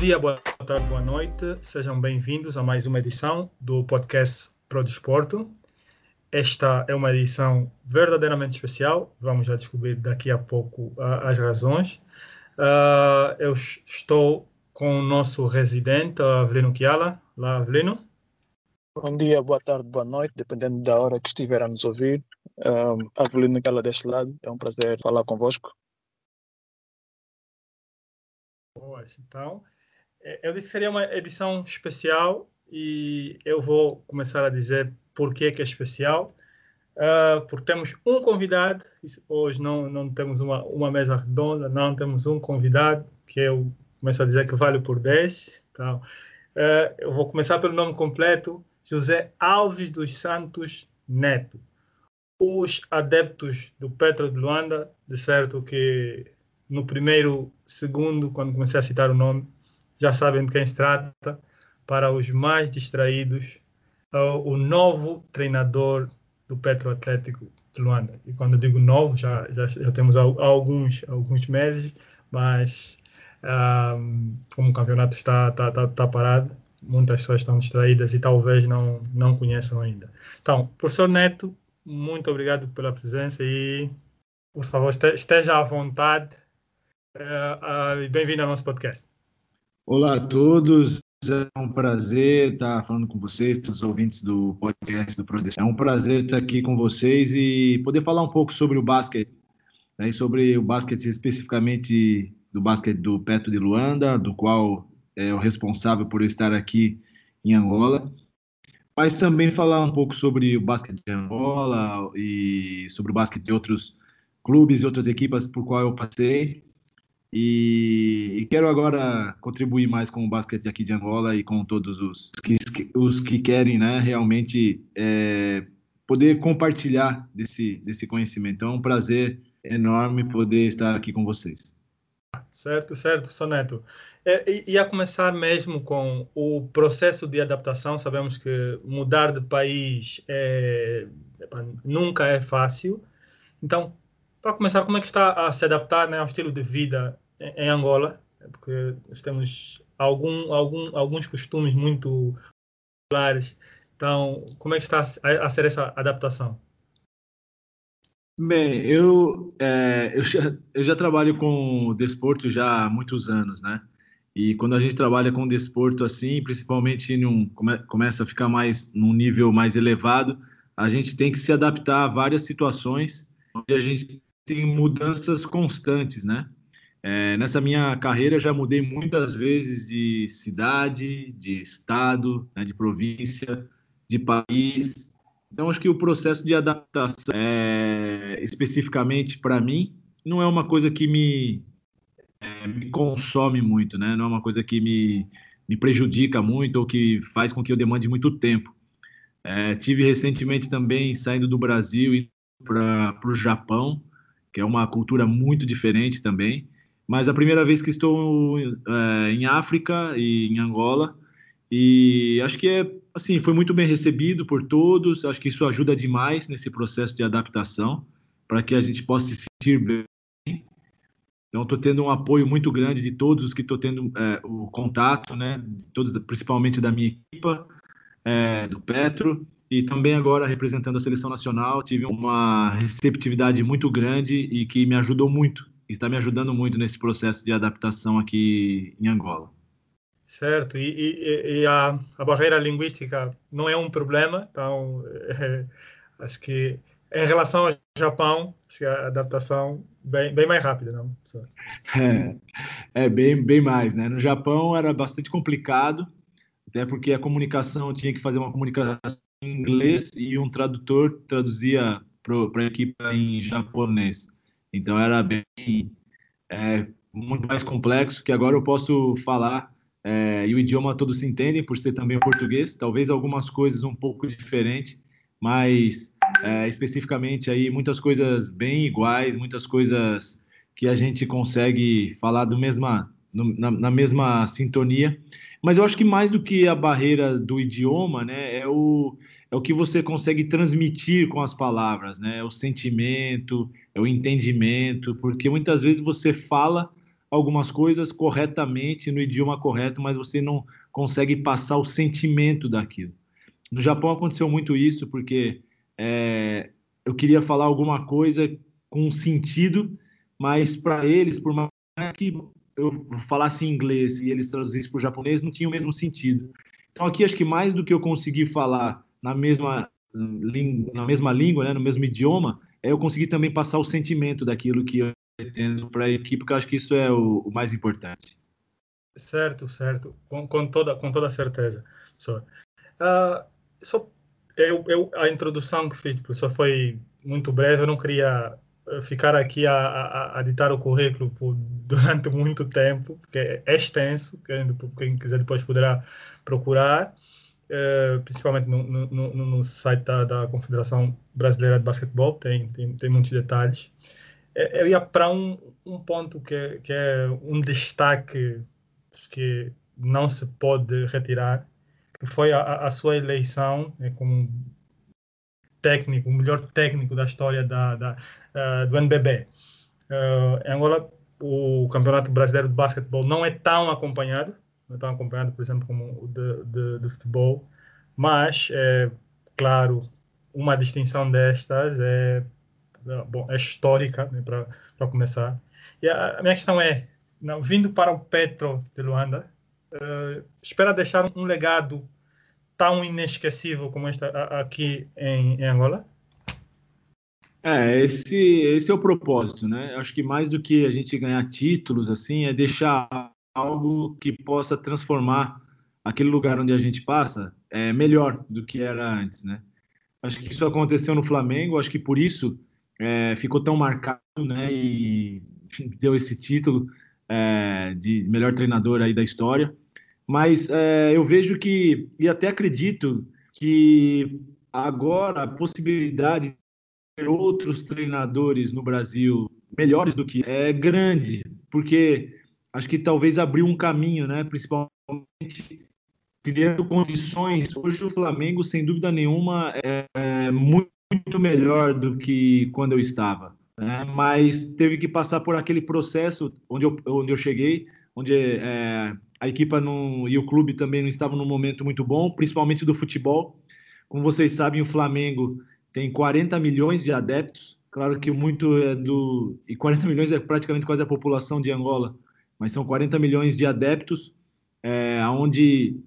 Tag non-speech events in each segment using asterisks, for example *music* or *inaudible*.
Bom dia, boa tarde, boa noite. Sejam bem-vindos a mais uma edição do podcast Pro Desporto. Esta é uma edição verdadeiramente especial. Vamos já descobrir daqui a pouco uh, as razões. Uh, eu estou com o nosso residente, Avelino Kiala. Lá, Avelino. Bom dia, boa tarde, boa noite, dependendo da hora que estiver a nos ouvir. Um, Avelino Kiala deste lado, é um prazer falar convosco. Boas, então. É, eu disse que seria uma edição especial e eu vou começar a dizer por que é especial. Uh, porque temos um convidado, hoje não, não temos uma, uma mesa redonda, não temos um convidado, que eu começo a dizer que vale por 10. Então, uh, eu vou começar pelo nome completo, José Alves dos Santos Neto. Os adeptos do Petro de Luanda, de certo que no primeiro segundo, quando comecei a citar o nome, já sabem de quem se trata. Para os mais distraídos, é o novo treinador do Petro Atlético de Luanda. E quando eu digo novo, já, já, já temos alguns, alguns meses, mas um, como o campeonato está, está, está, está, parado, muitas pessoas estão distraídas e talvez não, não conheçam ainda. Então, professor Neto, muito obrigado pela presença e, por favor, esteja à vontade uh, uh, bem-vindo ao nosso podcast. Olá a todos, é um prazer estar falando com vocês, os ouvintes do podcast do Prodeção. É um prazer estar aqui com vocês e poder falar um pouco sobre o basquete, né, sobre o basquete especificamente do basquete do Petro de Luanda, do qual é o responsável por estar aqui em Angola, mas também falar um pouco sobre o basquete de Angola e sobre o basquete de outros clubes e outras equipas por qual eu passei e, e, quero agora contribuir mais com o basquete aqui de Angola e com todos os que, os que querem né, realmente é, poder compartilhar desse, desse conhecimento. Então, é um prazer enorme poder estar aqui com vocês. Certo, certo, Soneto. É, ia começar mesmo com o processo de adaptação. Sabemos que mudar de país é, nunca é fácil. Então, para começar, como é que está a se adaptar né, ao estilo de vida em Angola? Porque nós temos algum, algum, alguns costumes muito populares. Então, como é que está a, a ser essa adaptação? Bem, eu, é, eu, já, eu já trabalho com desporto já há muitos anos, né? E quando a gente trabalha com desporto assim, principalmente num, come, começa a ficar mais num nível mais elevado, a gente tem que se adaptar a várias situações onde a gente tem mudanças constantes, né? É, nessa minha carreira já mudei muitas vezes de cidade, de estado, né, de província, de país. Então acho que o processo de adaptação, é, especificamente para mim, não é uma coisa que me, é, me consome muito, né? Não é uma coisa que me, me prejudica muito ou que faz com que eu demande muito tempo. É, tive recentemente também saindo do Brasil e para o Japão que é uma cultura muito diferente também. Mas a primeira vez que estou é, em África e em Angola, e acho que é assim foi muito bem recebido por todos. Acho que isso ajuda demais nesse processo de adaptação para que a gente possa se sentir bem. Então, estou tendo um apoio muito grande de todos os que estou tendo é, o contato, né? Todos, principalmente da minha equipa, é, do Petro, e também agora representando a seleção nacional, tive uma receptividade muito grande e que me ajudou muito, está me ajudando muito nesse processo de adaptação aqui em Angola. Certo, e, e, e a, a, barreira linguística não é um problema, então é, *laughs* acho que em relação ao Japão, acho que a adaptação bem, bem mais rápida, não? É, *laughs* é bem, bem mais, né? No Japão era bastante complicado, até porque a comunicação tinha que fazer uma comunicação inglês e um tradutor traduzia para a equipe em japonês. Então era bem é, muito mais complexo que agora eu posso falar é, e o idioma todos se entendem por ser também português. Talvez algumas coisas um pouco diferentes, mas é, especificamente aí muitas coisas bem iguais, muitas coisas que a gente consegue falar do mesma, no, na, na mesma sintonia. Mas eu acho que mais do que a barreira do idioma, né, é o, é o que você consegue transmitir com as palavras, né? É o sentimento, é o entendimento, porque muitas vezes você fala algumas coisas corretamente, no idioma correto, mas você não consegue passar o sentimento daquilo. No Japão aconteceu muito isso, porque é, eu queria falar alguma coisa com sentido, mas para eles, por mais que eu falasse inglês e eles traduzissem para o japonês, não tinha o mesmo sentido. Então aqui acho que mais do que eu conseguir falar na mesma na mesma língua, né, no mesmo idioma, é eu conseguir também passar o sentimento daquilo que eu pretendo para a equipe, porque eu acho que isso é o, o mais importante. Certo, certo, com, com, toda com toda certeza, professor. Uh, só eu, eu, a introdução que fiz, professor, foi muito breve. Eu não queria eh, ficar aqui a, a, a ditar o currículo por, *laughs* durante muito tempo, porque é extenso. Quem, quem quiser depois poderá procurar, uh, principalmente no, no, no, site da, da, Confederação Brasileira de Basquetebol, tem, tem, tem muitos detalhes. Eh, eu ia para um, um ponto que, que é um destaque que não se pode retirar, que foi a, a sua eleição né, como técnico, o melhor técnico da história da, da uh, do NBB. Uh, Angola, o Campeonato Brasileiro de Basquetebol não é tão acompanhado, não é tão acompanhado, por exemplo, como de, de, de futebol, mas, é, claro, uma distinção destas é, bom, é histórica, né, para começar. E a, a minha questão é, não, vindo para o Petro de Luanda, uh, espera deixar um legado tão inesquecível como este aqui em, em Angola? É, esse, esse é o propósito, né? Acho que mais do que a gente ganhar títulos, assim, é deixar algo que possa transformar aquele lugar onde a gente passa é, melhor do que era antes, né? Acho que isso aconteceu no Flamengo, acho que por isso é, ficou tão marcado, né? E *laughs* deu esse título é, de melhor treinador aí da história. Mas é, eu vejo que, e até acredito, que agora a possibilidade de ter outros treinadores no Brasil melhores do que é grande, porque acho que talvez abriu um caminho, né? Principalmente criando condições. Hoje o Flamengo, sem dúvida nenhuma, é muito melhor do que quando eu estava né? mas teve que passar por aquele processo onde eu, onde eu cheguei, onde é, a equipa não, e o clube também não estavam num momento muito bom, principalmente do futebol. Como vocês sabem, o Flamengo tem 40 milhões de adeptos, claro que muito é do. E 40 milhões é praticamente quase a população de Angola, mas são 40 milhões de adeptos, é, onde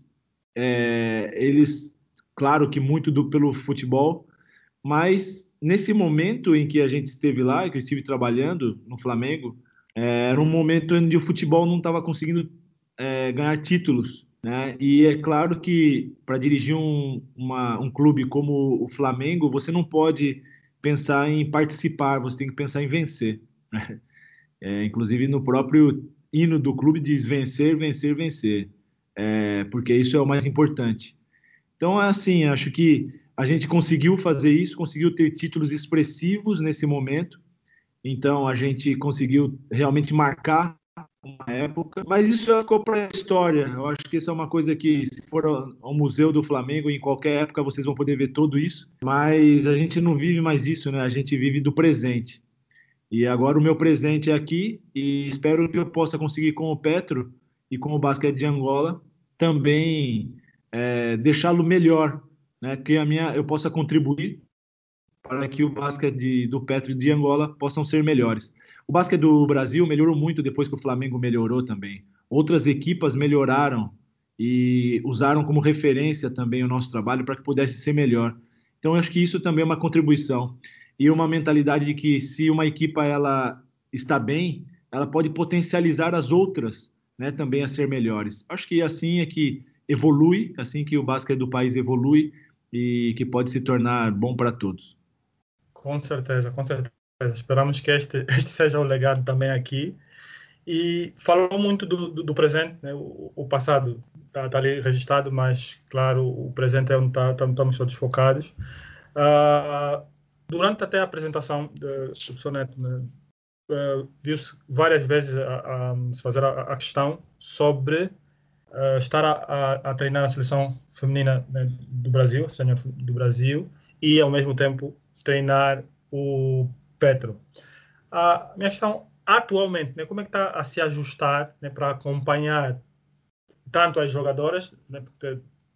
é, eles, claro que muito do, pelo futebol, mas nesse momento em que a gente esteve lá, que eu estive trabalhando no Flamengo, é, era um momento onde o futebol não estava conseguindo é, ganhar títulos. Né? E é claro que para dirigir um, uma, um clube como o Flamengo, você não pode pensar em participar, você tem que pensar em vencer. Né? É, inclusive no próprio hino do clube diz vencer, vencer, vencer, é, porque isso é o mais importante. Então, é assim, acho que a gente conseguiu fazer isso, conseguiu ter títulos expressivos nesse momento. Então a gente conseguiu realmente marcar uma época, mas isso ficou para a história. Eu acho que isso é uma coisa que, se for ao Museu do Flamengo, em qualquer época vocês vão poder ver tudo isso. Mas a gente não vive mais disso, né? A gente vive do presente. E agora o meu presente é aqui e espero que eu possa conseguir com o Petro e com o basquete de Angola também é, deixá-lo melhor né, que a minha, eu possa contribuir para que o basquete de, do Petro e de Angola possam ser melhores. O basquete do Brasil melhorou muito depois que o Flamengo melhorou também. Outras equipas melhoraram e usaram como referência também o nosso trabalho para que pudesse ser melhor. Então, eu acho que isso também é uma contribuição e uma mentalidade de que se uma equipa ela está bem, ela pode potencializar as outras, né, também a ser melhores. Acho que assim é que evolui, assim que o basquete do país evolui e que pode se tornar bom para todos. Com certeza, com certeza. Esperamos que este, *laughs* este seja o legado também aqui. E falou muito do, do, do presente, né? o, o, passado está tá ali registrado, mas, claro, o presente é onde tá, estamos todos focados. Uh, durante até a apresentação do professor Neto, né? uh, viu-se várias vezes a, a, se fazer a, a questão sobre uh, estar a, a, treinar a seleção feminina né, do Brasil, senior do Brasil, e ao mesmo tempo treinar o Petro. A minha questão atualmente, né, como é que está a se ajustar né, para acompanhar tanto as jogadoras, né,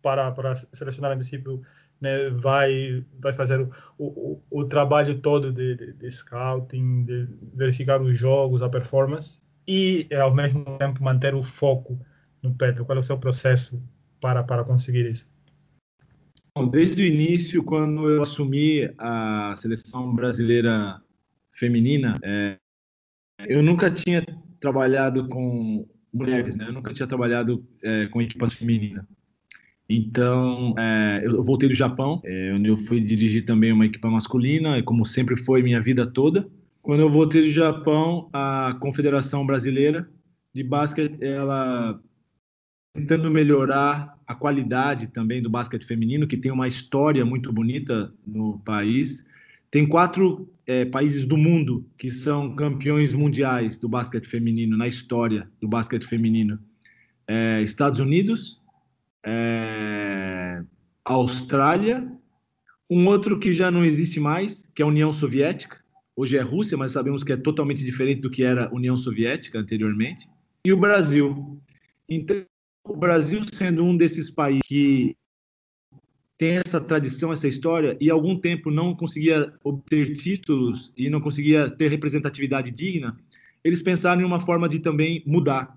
para, para selecionar, a princípio, né, vai, vai fazer o, o, o trabalho todo de, de, de, scouting, de verificar os jogos, a performance, e, ao mesmo tempo, manter o foco no Petro. Qual é o seu processo para, para conseguir isso? Desde o início, quando eu assumi a seleção brasileira feminina, é, eu nunca tinha trabalhado com mulheres, né? Eu nunca tinha trabalhado é, com equipas femininas. Então, é, eu voltei do Japão, é, onde eu fui dirigir também uma equipa masculina, como sempre foi minha vida toda. Quando eu voltei do Japão, a Confederação Brasileira de Basquete, ela tentando melhorar a qualidade também do basquete feminino, que tem uma história muito bonita no país. Tem quatro é, países do mundo que são campeões mundiais do basquete feminino, na história do basquete feminino. É, Estados Unidos, é, Austrália, um outro que já não existe mais, que é a União Soviética. Hoje é Rússia, mas sabemos que é totalmente diferente do que era a União Soviética anteriormente. E o Brasil. Então, o Brasil sendo um desses países que tem essa tradição, essa história, e algum tempo não conseguia obter títulos e não conseguia ter representatividade digna, eles pensaram em uma forma de também mudar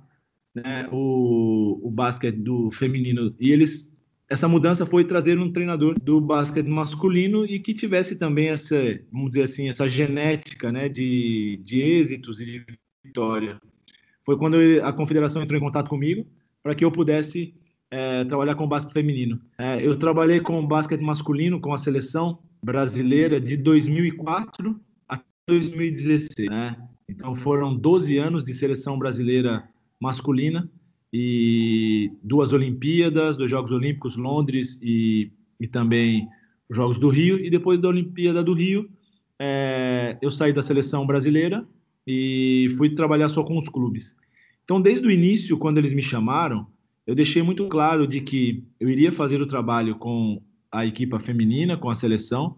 né, o, o basquete do feminino. E eles essa mudança foi trazer um treinador do basquete masculino e que tivesse também essa, vamos dizer assim, essa genética, né, de, de êxitos e de vitória. Foi quando a confederação entrou em contato comigo para que eu pudesse é, trabalhar com basquete feminino. É, eu trabalhei com basquete masculino com a seleção brasileira de 2004 a 2016. Né? Então foram 12 anos de seleção brasileira masculina e duas Olimpíadas, dois Jogos Olímpicos, Londres e, e também os Jogos do Rio. E depois da Olimpíada do Rio, é, eu saí da seleção brasileira e fui trabalhar só com os clubes. Então, desde o início, quando eles me chamaram, eu deixei muito claro de que eu iria fazer o trabalho com a equipa feminina, com a seleção,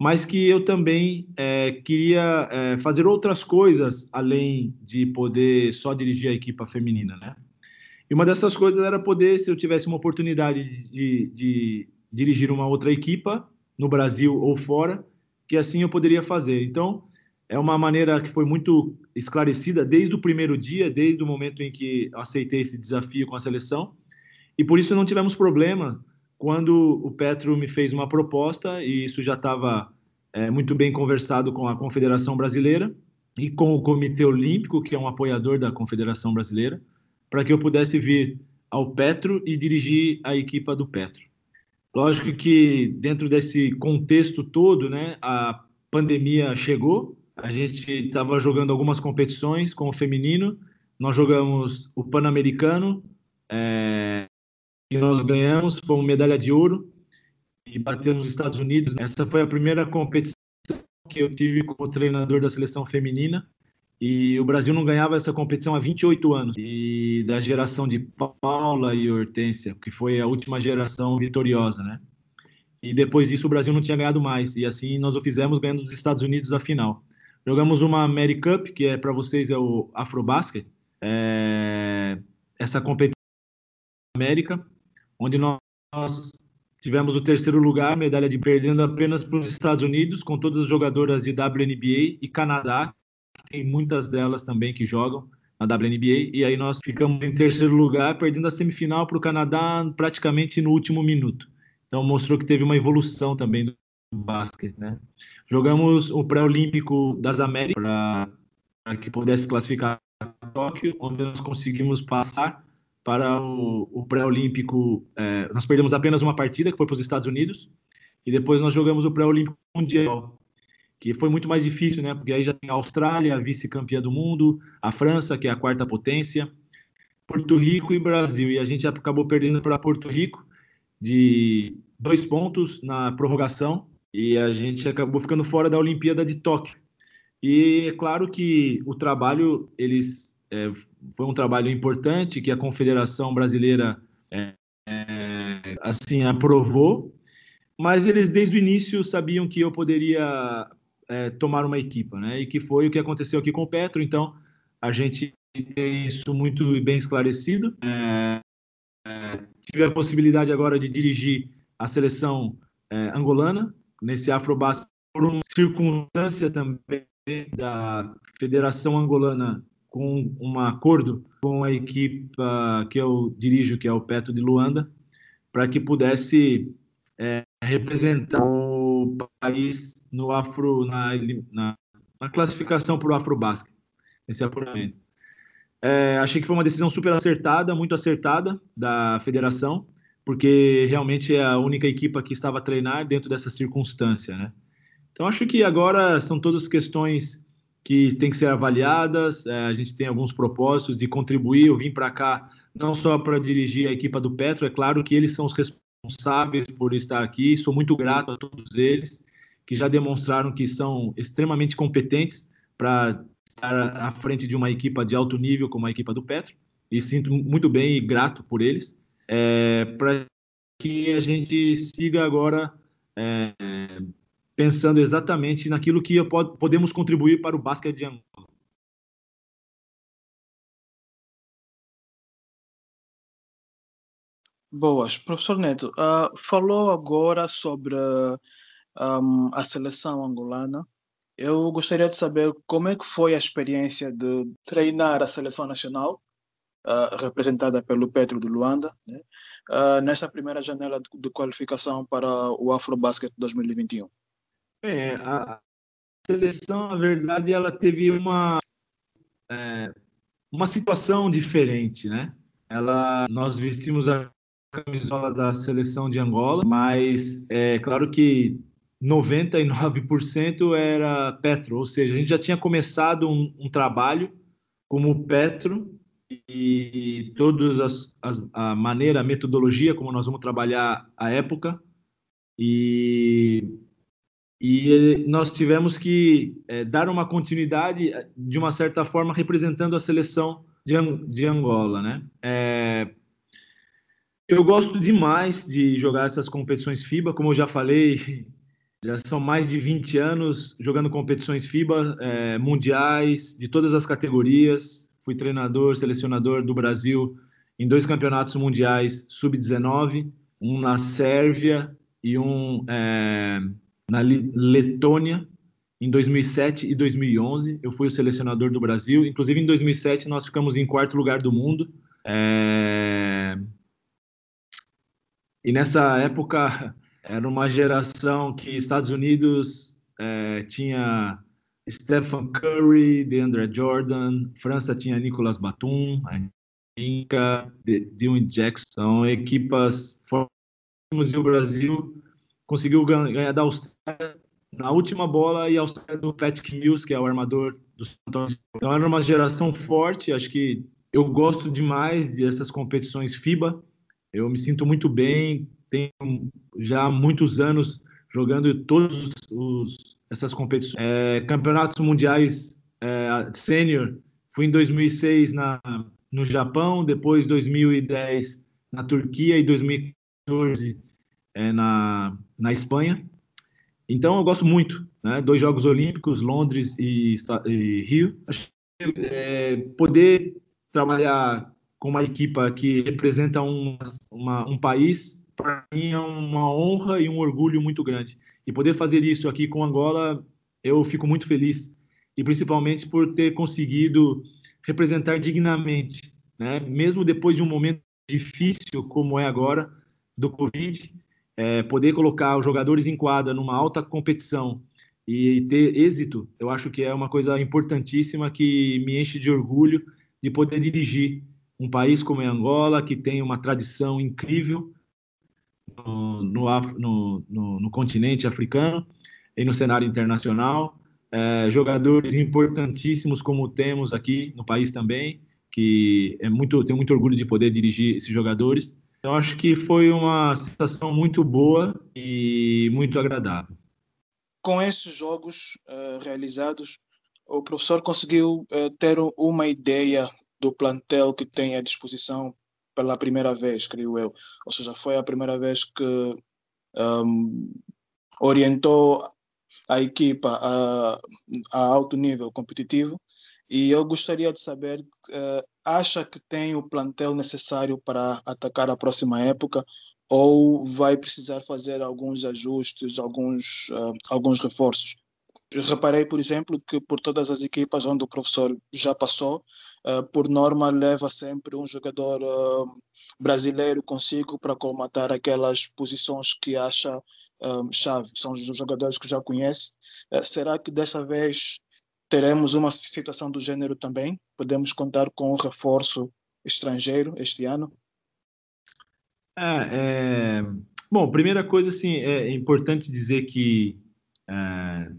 mas que eu também é, queria é, fazer outras coisas além de poder só dirigir a equipa feminina, né? E uma dessas coisas era poder, se eu tivesse uma oportunidade de, de, dirigir uma outra equipa no Brasil ou fora, que assim eu poderia fazer. Então, é uma maneira que foi muito esclarecida desde o primeiro dia, desde o momento em que aceitei esse desafio com a seleção. E por isso não tivemos problema quando o Petro me fez uma proposta, e isso já estava é, muito bem conversado com a Confederação Brasileira e com o Comitê Olímpico, que é um apoiador da Confederação Brasileira, para que eu pudesse vir ao Petro e dirigir a equipa do Petro. Lógico que dentro desse contexto todo, né, a pandemia chegou, a gente estava jogando algumas competições com o feminino, nós jogamos o Pan-Americano, é, que nós ganhamos, foi medalha de ouro e bateu nos Estados Unidos. Essa foi a primeira competição que eu tive como treinador da seleção feminina e o Brasil não ganhava essa competição há 28 anos. E da geração de Paula e Hortência, que foi a última geração vitoriosa, né? E depois disso o Brasil não tinha ganhado mais. E assim nós o fizemos ganhando dos Estados Unidos a final. Jogamos uma Mary Cup, que é para vocês é o Afrobasket. É... Essa competição América onde nós tivemos o terceiro lugar, medalha de perdendo apenas para os Estados Unidos, com todas as jogadoras de WNBA e Canadá, tem muitas delas também que jogam na WNBA, e aí nós ficamos em terceiro lugar, perdendo a semifinal para o Canadá praticamente no último minuto. Então mostrou que teve uma evolução também do basquete, né? Jogamos o pré-olímpico das Américas para que pudesse classificar Tóquio, onde nós conseguimos passar para o, o pré-olímpico. É, nós perdemos apenas uma partida, que foi para os Estados Unidos, e depois nós jogamos o pré-olímpico mundial, que foi muito mais difícil, né? Porque aí já tem a Austrália, vice-campeã do mundo, a França, que é a quarta potência, Porto Rico e Brasil. E a gente acabou perdendo para Porto Rico de dois pontos na prorrogação, e a gente acabou ficando fora da Olimpíada de Tóquio. E é claro que o trabalho eles é, foi um trabalho importante que a Confederação Brasileira é, é, assim aprovou, mas eles desde o início sabiam que eu poderia é, tomar uma equipa, né? E que foi o que aconteceu aqui com o Petro. Então a gente tem isso muito bem esclarecido. É, é, tive a possibilidade agora de dirigir a seleção é, angolana nesse Afrobasket por uma circunstância também da Federação Angolana com um acordo com a equipe que eu dirijo, que é o Petro de Luanda, para que pudesse é, representar o país no Afro, na, na, na classificação para o Afrobasket, esse apuramento. É, achei que foi uma decisão super acertada, muito acertada da federação, porque realmente é a única equipa que estava a treinar dentro dessa circunstância, né? Então acho que agora são todas questões que têm que ser avaliadas. É, a gente tem alguns propósitos de contribuir. Eu vim para cá não só para dirigir a equipa do Petro, é claro que eles são os responsáveis por estar aqui. Sou muito grato a todos eles que já demonstraram que são extremamente competentes para estar à frente de uma equipa de alto nível como a equipa do Petro. E sinto muito bem e grato por eles. É, para que a gente siga agora é, pensando exatamente naquilo que podemos contribuir para o basquete de Angola. Boas. Professor Neto, uh, falou agora sobre um, a seleção angolana. Eu gostaria de saber como é que foi a experiência de treinar a seleção nacional, uh, representada pelo Petro de Luanda, né? uh, nessa primeira janela de, de qualificação para o Afrobasket 2021. É, a seleção, na verdade, ela teve uma, é, uma situação diferente, né? Ela, nós vestimos a camisola da seleção de Angola, mas é claro que 99% era Petro, ou seja, a gente já tinha começado um, um trabalho como Petro e todas as, as, a maneira, a metodologia como nós vamos trabalhar a época e e nós tivemos que é, dar uma continuidade, de uma certa forma, representando a seleção de, de Angola, né? É, eu gosto demais de jogar essas competições FIBA, como eu já falei, *laughs* já são mais de 20 anos jogando competições FIBA é, mundiais, de todas as categorias. Fui treinador, selecionador do Brasil em dois campeonatos mundiais sub-19, um na Sérvia e um é, na Letônia em 2007 e 2011. Eu fui o selecionador do Brasil. Inclusive, em 2007, nós ficamos em quarto lugar do mundo. É... E nessa época, *laughs* era uma geração que Estados Unidos é, tinha Stephen Curry, DeAndre Jordan, França tinha Nicolas Batum, Inca, Dylan Jackson, equipas fortes e o Brasil conseguiu ganhar da Austrália na última bola e a Austrália do Patrick Mills, que é o armador do. Então era uma geração forte, acho que eu gosto demais dessas competições FIBA. Eu me sinto muito bem, tenho já muitos anos jogando todos os essas competições. É, campeonatos mundiais é, sênior, fui em 2006 na, no Japão, depois 2010 na Turquia e 2014 é, na, na Espanha. Então eu gosto muito, né? Dois Jogos Olímpicos, Londres e, e Rio. É, poder trabalhar com uma equipa que representa um, uma, um país, para mim é uma honra e um orgulho muito grande. E poder fazer isso aqui com Angola, eu fico muito feliz. E principalmente por ter conseguido representar dignamente, né? Mesmo depois de um momento difícil como é agora do Covid, é, poder colocar os jogadores em quadra numa alta competição e ter êxito, eu acho que é uma coisa importantíssima que me enche de orgulho de poder dirigir um país como é Angola, que tem uma tradição incrível no, no, no, no continente africano e no cenário internacional. É, jogadores importantíssimos como temos aqui no país também, que é muito tenho muito orgulho de poder dirigir esses jogadores eu acho que foi uma sensação muito boa e muito agradável. Com esses jogos uh, realizados, o professor conseguiu uh, ter uma ideia do plantel que tem à disposição pela primeira vez, creio eu. Ou seja, foi a primeira vez que um, ehm, orientou a equipa a, a alto nível competitivo E eu gostaria de saber, uh, acha que tem o plantel necessário para atacar a próxima época ou vai precisar fazer alguns ajustes, alguns, uh, alguns reforços? Reparei, por exemplo, que por todas as equipas onde o professor já passou, uh, por norma leva sempre um jogador uh, brasileiro consigo para colmatar aquelas posições que acha chave. São os jogadores que já conhece. será que dessa vez teremos uma situação do gênero também? Podemos contar com um reforço estrangeiro este ano? É, é... Bom, primeira coisa, assim, é importante dizer que, é,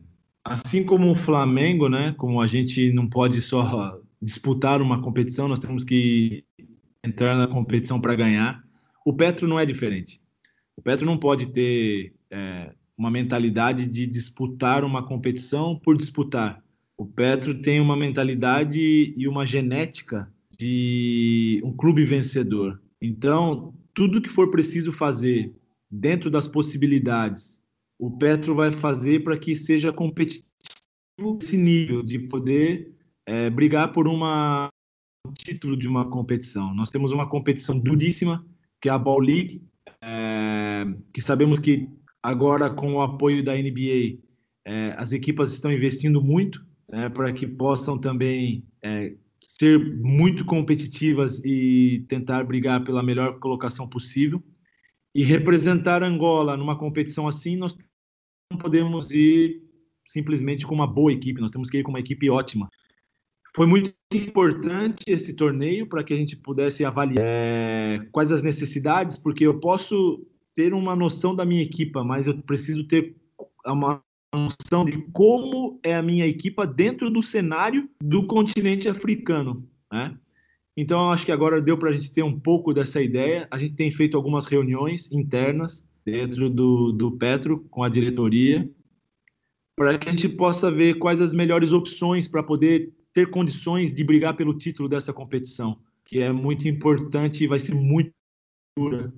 assim como o Flamengo, né, como a gente não pode só disputar uma competição, nós temos que entrar na competição para ganhar. O Petro não é diferente. O Petro não pode ter é, uma mentalidade de disputar uma competição por disputar. O Petro tem uma mentalidade e uma genética de um clube vencedor. Então, tudo que for preciso fazer dentro das possibilidades, o Petro vai fazer para que seja competitivo esse nível de poder é, brigar por uma, um título de uma competição. Nós temos uma competição duríssima, que é a Ball League, é, que sabemos que agora com o apoio da NBA, é, as equipas estão investindo muito né, para que possam também é, ser muito competitivas e tentar brigar pela melhor colocação possível. E representar Angola numa competição assim, nós não podemos ir simplesmente com uma boa equipe, nós temos que ir com uma equipe ótima. Foi muito importante esse torneio para que a gente pudesse avaliar é, quais as necessidades, porque eu posso ter uma noção da minha equipa, mas eu preciso ter uma noção de como é a minha equipa dentro do cenário do continente africano, né? Então, acho que agora deu para a gente ter um pouco dessa ideia. A gente tem feito algumas reuniões internas dentro do, do Petro com a diretoria para que a gente possa ver quais as melhores opções para poder ter condições de brigar pelo título dessa competição, que é muito importante e vai ser muito dura,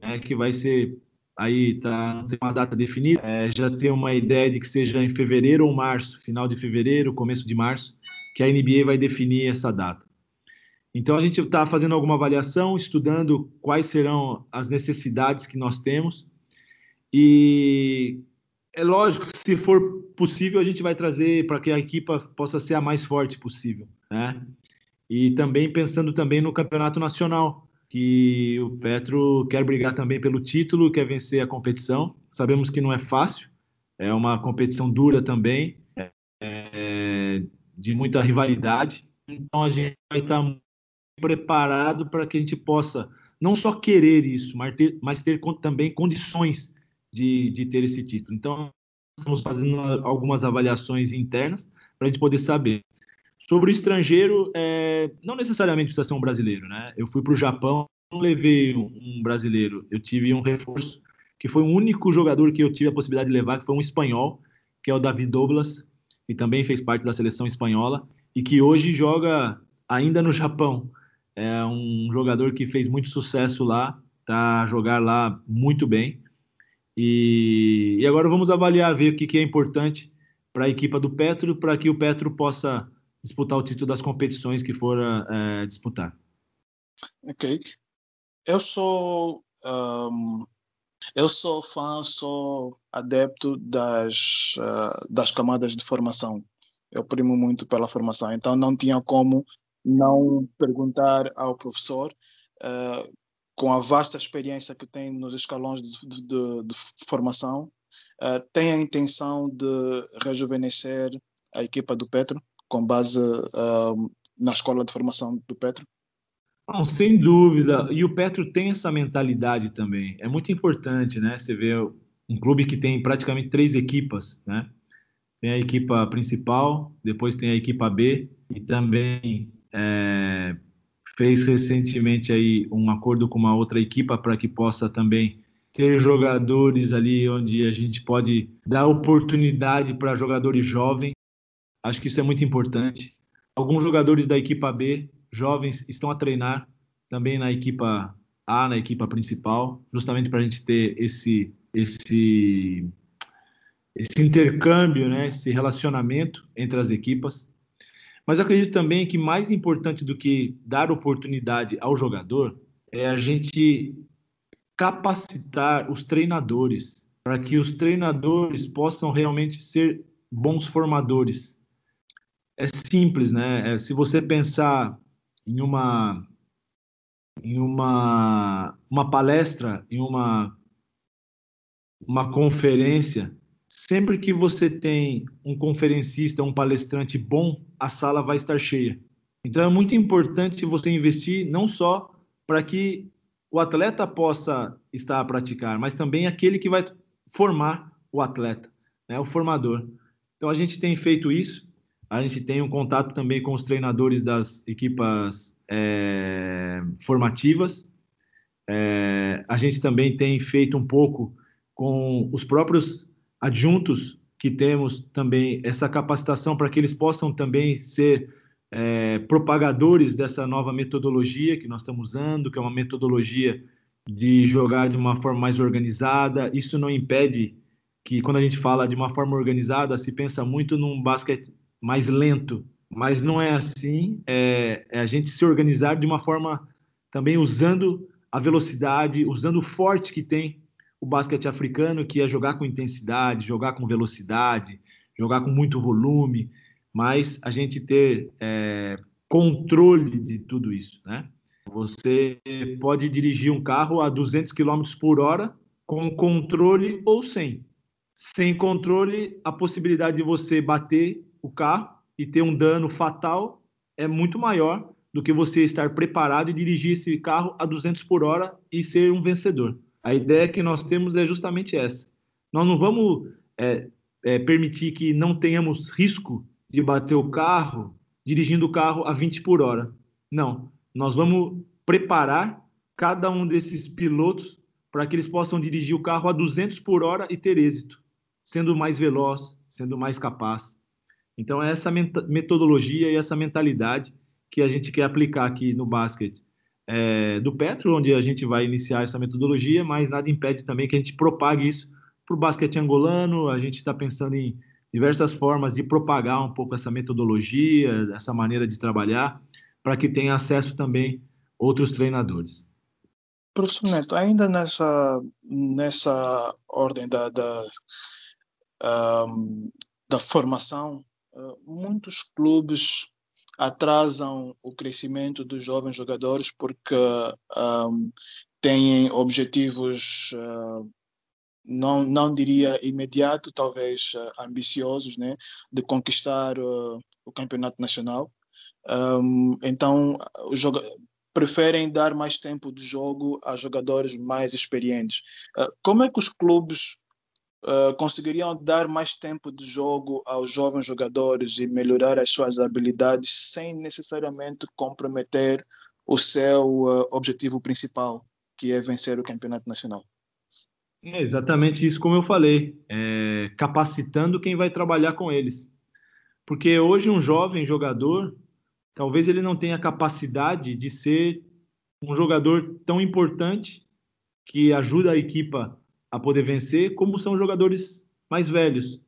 né? que vai ser aí tá, não tem uma data definida, é, já tem uma ideia de que seja em fevereiro ou março, final de fevereiro, começo de março, que a NBA vai definir essa data. Então a gente está fazendo alguma avaliação, estudando quais serão as necessidades que nós temos e é lógico que se for possível a gente vai trazer para que a equipa possa ser a mais forte possível, né? E também pensando também no campeonato nacional, que o Petro quer brigar também pelo título, quer vencer a competição. Sabemos que não é fácil, é uma competição dura também, é, de muita rivalidade. Então a gente vai estar preparado para que a gente possa não só querer isso, mas ter, mas ter também condições de, de ter esse título. Então estamos fazendo algumas avaliações internas para a gente poder saber. Sobre o estrangeiro, é, não necessariamente precisa ser um brasileiro, né? Eu fui para o Japão, levei um brasileiro, eu tive um reforço que foi o único jogador que eu tive a possibilidade de levar, que foi um espanhol, que é o David Douglas, que também fez parte da seleção espanhola e que hoje joga ainda no Japão. É um jogador que fez muito sucesso lá, tá a jogar lá muito bem. E, e agora vamos avaliar, ver o que, que é importante para a equipa do Petro, para que o Petro possa disputar o título das competições que for é, disputar. Ok. Eu sou um, eu sou fã, sou adepto das uh, das camadas de formação. Eu primo muito pela formação, então não tinha como não perguntar ao professor uh, com a vasta experiência que tem nos escalões de, de, de, de formação, uh, tem a intenção de rejuvenescer a equipa do Petro? Com base uh, na escola de formação do Petro? Não, sem dúvida. E o Petro tem essa mentalidade também. É muito importante, né? Você vê um clube que tem praticamente três equipas, né? Tem a equipa principal, depois tem a equipa B e também é, fez recentemente aí um acordo com uma outra equipa para que possa também ter jogadores ali onde a gente pode dar oportunidade para jogadores jovens Acho que isso é muito importante. Alguns jogadores da equipa B, jovens, estão a treinar também na equipa A, na equipa principal, justamente para a gente ter esse, esse, esse intercâmbio, né, esse relacionamento entre as equipas. Mas acredito também que mais importante do que dar oportunidade ao jogador é a gente capacitar os treinadores para que os treinadores possam realmente ser bons formadores. É simples, né? É, se você pensar em uma em uma uma palestra, em uma uma conferência, sempre que você tem um conferencista, um palestrante bom, a sala vai estar cheia. Então é muito importante você investir não só para que o atleta possa estar a praticar, mas também aquele que vai formar o atleta, né, o formador. Então a gente tem feito isso, a gente tem um contato também com os treinadores das equipas é, formativas, é, a gente também tem feito um pouco com os próprios adjuntos que temos também essa capacitação para que eles possam também ser é, propagadores dessa nova metodologia que nós estamos usando, que é uma metodologia de jogar de uma forma mais organizada. Isso não impede que, quando a gente fala de uma forma organizada, se pensa muito num basquete mais lento, mas não é assim. É, é a gente se organizar de uma forma também usando a velocidade, usando o forte que tem o basquete africano, que é jogar com intensidade, jogar com velocidade, jogar com muito volume, mas a gente ter é, controle de tudo isso, né? Você pode dirigir um carro a 200 km por hora com controle ou sem. Sem controle, a possibilidade de você bater o carro e ter um dano fatal é muito maior do que você estar preparado e dirigir esse carro a 200 por hora e ser um vencedor. A ideia que nós temos é justamente essa. Nós não vamos é, é, permitir que não tenhamos risco de bater o carro dirigindo o carro a 20 por hora. Não. Nós vamos preparar cada um desses pilotos para que eles possam dirigir o carro a 200 por hora e ter êxito, sendo mais veloz, sendo mais capaz. Então, é essa metodologia e essa mentalidade que a gente quer aplicar aqui no basquete é, do Petro, onde a gente vai iniciar essa metodologia, mas nada impede também que a gente propague isso para o basquete angolano. A gente está pensando em diversas formas de propagar um pouco essa metodologia, essa maneira de trabalhar, para que tenha acesso também outros treinadores. Professor Neto, ainda nessa, nessa ordem da, da, um, da formação, muitos clubes atrasam o crescimento dos jovens jogadores porque um, têm objetivos, uh, não, não diria imediato, talvez uh, ambiciosos, né, de conquistar uh, o campeonato nacional. Um, então, preferem dar mais tempo de jogo a jogadores mais experientes. como é que os clubes uh, conseguiriam dar mais tempo de jogo aos jovens jogadores e melhorar as suas habilidades sem necessariamente comprometer o seu uh, objetivo principal, que é vencer o campeonato nacional. É exatamente isso, como eu falei, é, capacitando quem vai trabalhar com eles. Porque hoje um jovem jogador, talvez ele não tenha capacidade de ser um jogador tão importante que ajuda a equipa a poder vencer, como são jogadores mais velhos.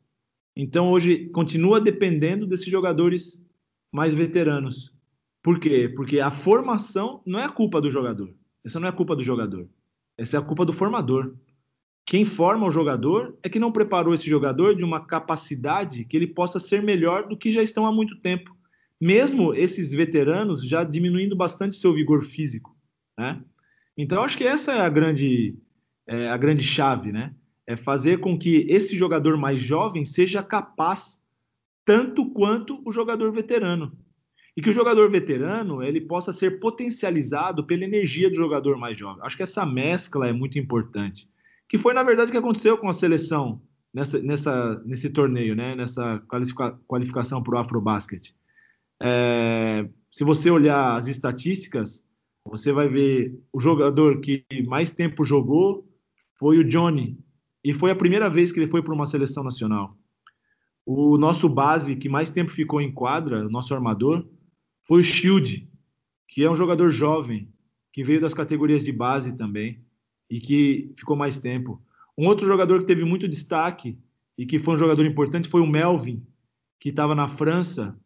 Então hoje continua dependendo desses jogadores mais veteranos. Por quê? Porque a formação não é a culpa do jogador. Essa não é a culpa do jogador. Essa é a culpa do formador. Quem forma o jogador é que não preparou esse jogador de uma capacidade que ele possa ser melhor do que já estão há muito tempo. Mesmo esses veteranos já diminuindo bastante seu vigor físico. Né? Então, acho que essa é a grande é, a grande chave, né? É fazer com que esse jogador mais jovem seja capaz tanto quanto o jogador veterano. E que o jogador veterano ele possa ser potencializado pela energia do jogador mais jovem. Acho que essa mescla é muito importante. Que foi, na verdade, o que aconteceu com a seleção nessa, nessa, nesse torneio, né? nessa qualificação para o Afrobasket. É, se você olhar as estatísticas, você vai ver o jogador que mais tempo jogou foi o Johnny. E foi a primeira vez que ele foi para uma seleção nacional. O nosso base que mais tempo ficou em quadra, o nosso armador, foi o Shield, que é um jogador jovem, que veio das categorias de base também e que ficou mais tempo. Um outro jogador que teve muito destaque e que foi um jogador importante foi o Melvin, que estava na França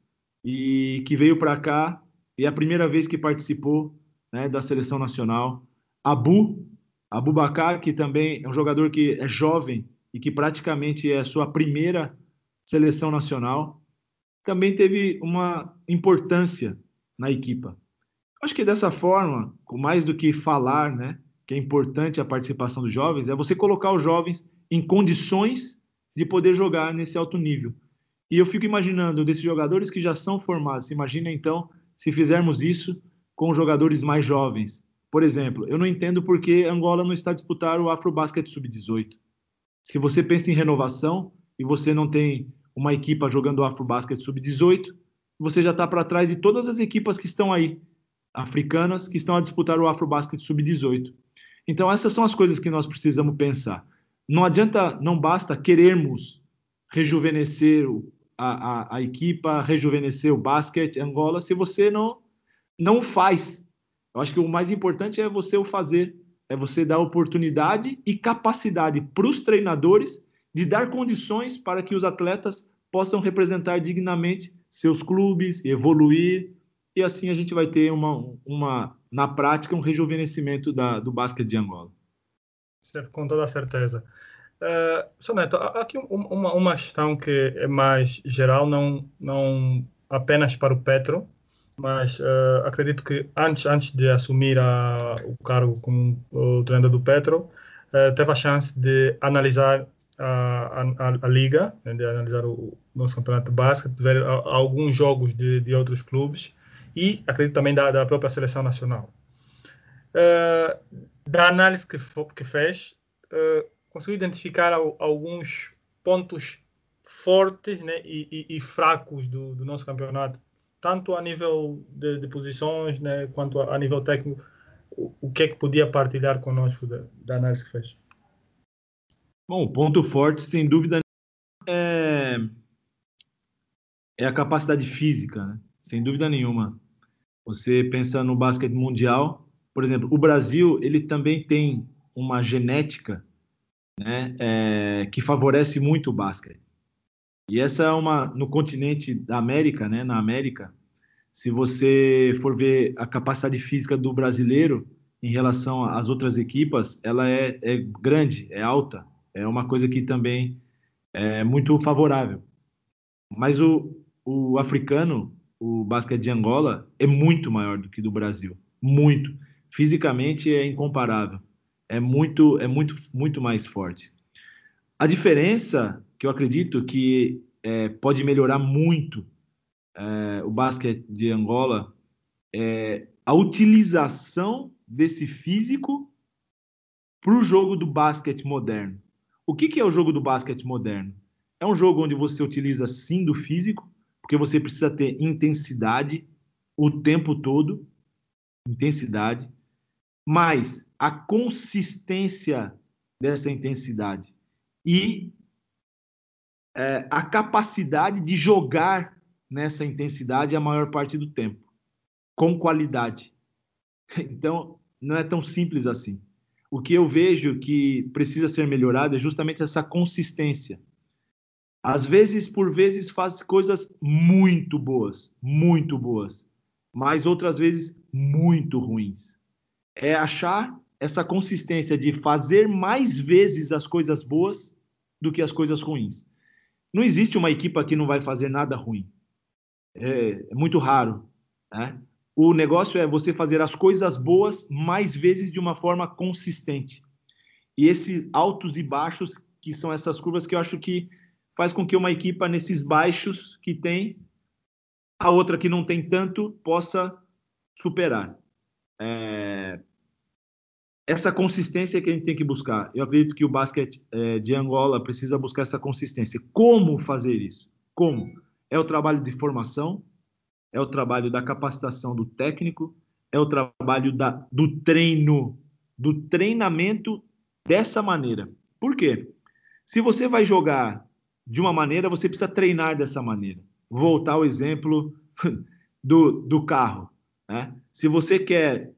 e que veio para cá e é a primeira vez que participou né, da seleção nacional. Abu, Abu Bakar, que também é um jogador que é jovem e que praticamente é a sua primeira seleção nacional, também teve uma importância na equipa. Acho que dessa forma, com mais do que falar, né, que é importante a participação dos jovens, é você colocar os jovens em condições de poder jogar nesse alto nível. E eu fico imaginando desses jogadores que já são formados, imagina então se fizermos isso com jogadores mais jovens. Por exemplo, eu não entendo por que Angola não está disputando o Afrobasket Sub-18. Se você pensa em renovação e você não tem uma equipa jogando Afrobasket Sub-18, você já está para trás de todas as equipas que estão aí, africanas, que estão a disputar o Afrobasket Sub-18. Então, essas são as coisas que nós precisamos pensar. Não adianta, não basta querermos rejuvenescer a, a, a equipa, rejuvenescer o basquete Angola, se você não, não faz. Eu acho que o mais importante é você o fazer, é você dar oportunidade e capacidade para os treinadores de dar condições para que os atletas possam representar dignamente seus clubes, evoluir, e assim a gente vai ter uma, uma na prática, um rejuvenescimento da, do basquete de Angola. Com toda certeza. Uh, Soneto, aqui uma, uma questão que é mais geral, não, não apenas para o Petro, mas uh, acredito que antes, antes de assumir a, o cargo como o treinador do Petro, uh, teve a chance de analisar a, a, a, liga, né, de analisar o nosso campeonato de basquete, ver a, alguns jogos de, de outros clubes e acredito também da, da própria seleção nacional. da análise que, que fez, conseguiu identificar alguns pontos fortes né, e, e, e fracos do, do, nosso campeonato, tanto a nível de, de posições né, quanto a, a, nível técnico. O, o, que é que podia partilhar conosco da, da análise que fez? Bom, o ponto forte, sem dúvida, é, é a capacidade física, né? sem dúvida nenhuma. Você pensa no basquete mundial, por exemplo, o Brasil ele também tem uma genética né, é, que favorece muito o basquete. E essa é uma no continente da América, né, na América, se você for ver a capacidade física do brasileiro em relação às outras equipas, ela é, é grande, é alta, é uma coisa que também é muito favorável. Mas o, o africano, o basquete de Angola, é muito maior do que do Brasil, muito. Fisicamente é incomparável é muito, é muito, muito mais forte. A diferença que eu acredito que é, pode melhorar muito é, o basquete de Angola é a utilização desse físico para o jogo do basquete moderno. O que, que é o jogo do basquete moderno? É um jogo onde você utiliza sim do físico, porque você precisa ter intensidade o tempo todo, intensidade, mas a consistência dessa intensidade e é, a capacidade de jogar nessa intensidade a maior parte do tempo, com qualidade. Então, não é tão simples assim. O que eu vejo que precisa ser melhorado é justamente essa consistência. Às vezes, por vezes, faz coisas muito boas, muito boas, mas outras vezes muito ruins. É achar essa consistência de fazer mais vezes as coisas boas do que as coisas ruins. Não existe uma equipa que não vai fazer nada ruim. É, é muito raro. Né? O negócio é você fazer as coisas boas mais vezes de uma forma consistente. E esses altos e baixos, que são essas curvas que eu acho que faz com que uma equipa nesses baixos que tem, a outra que não tem tanto, possa superar. É, essa consistência que a gente tem que buscar. Eu acredito que o basquete é, de Angola precisa buscar essa consistência. Como fazer isso? Como? É o trabalho de formação, é o trabalho da capacitação do técnico, é o trabalho da, do treino, do treinamento dessa maneira. Por quê? Se você vai jogar de uma maneira, você precisa treinar dessa maneira. Voltar ao exemplo *laughs* do, do carro. Né? Se você quer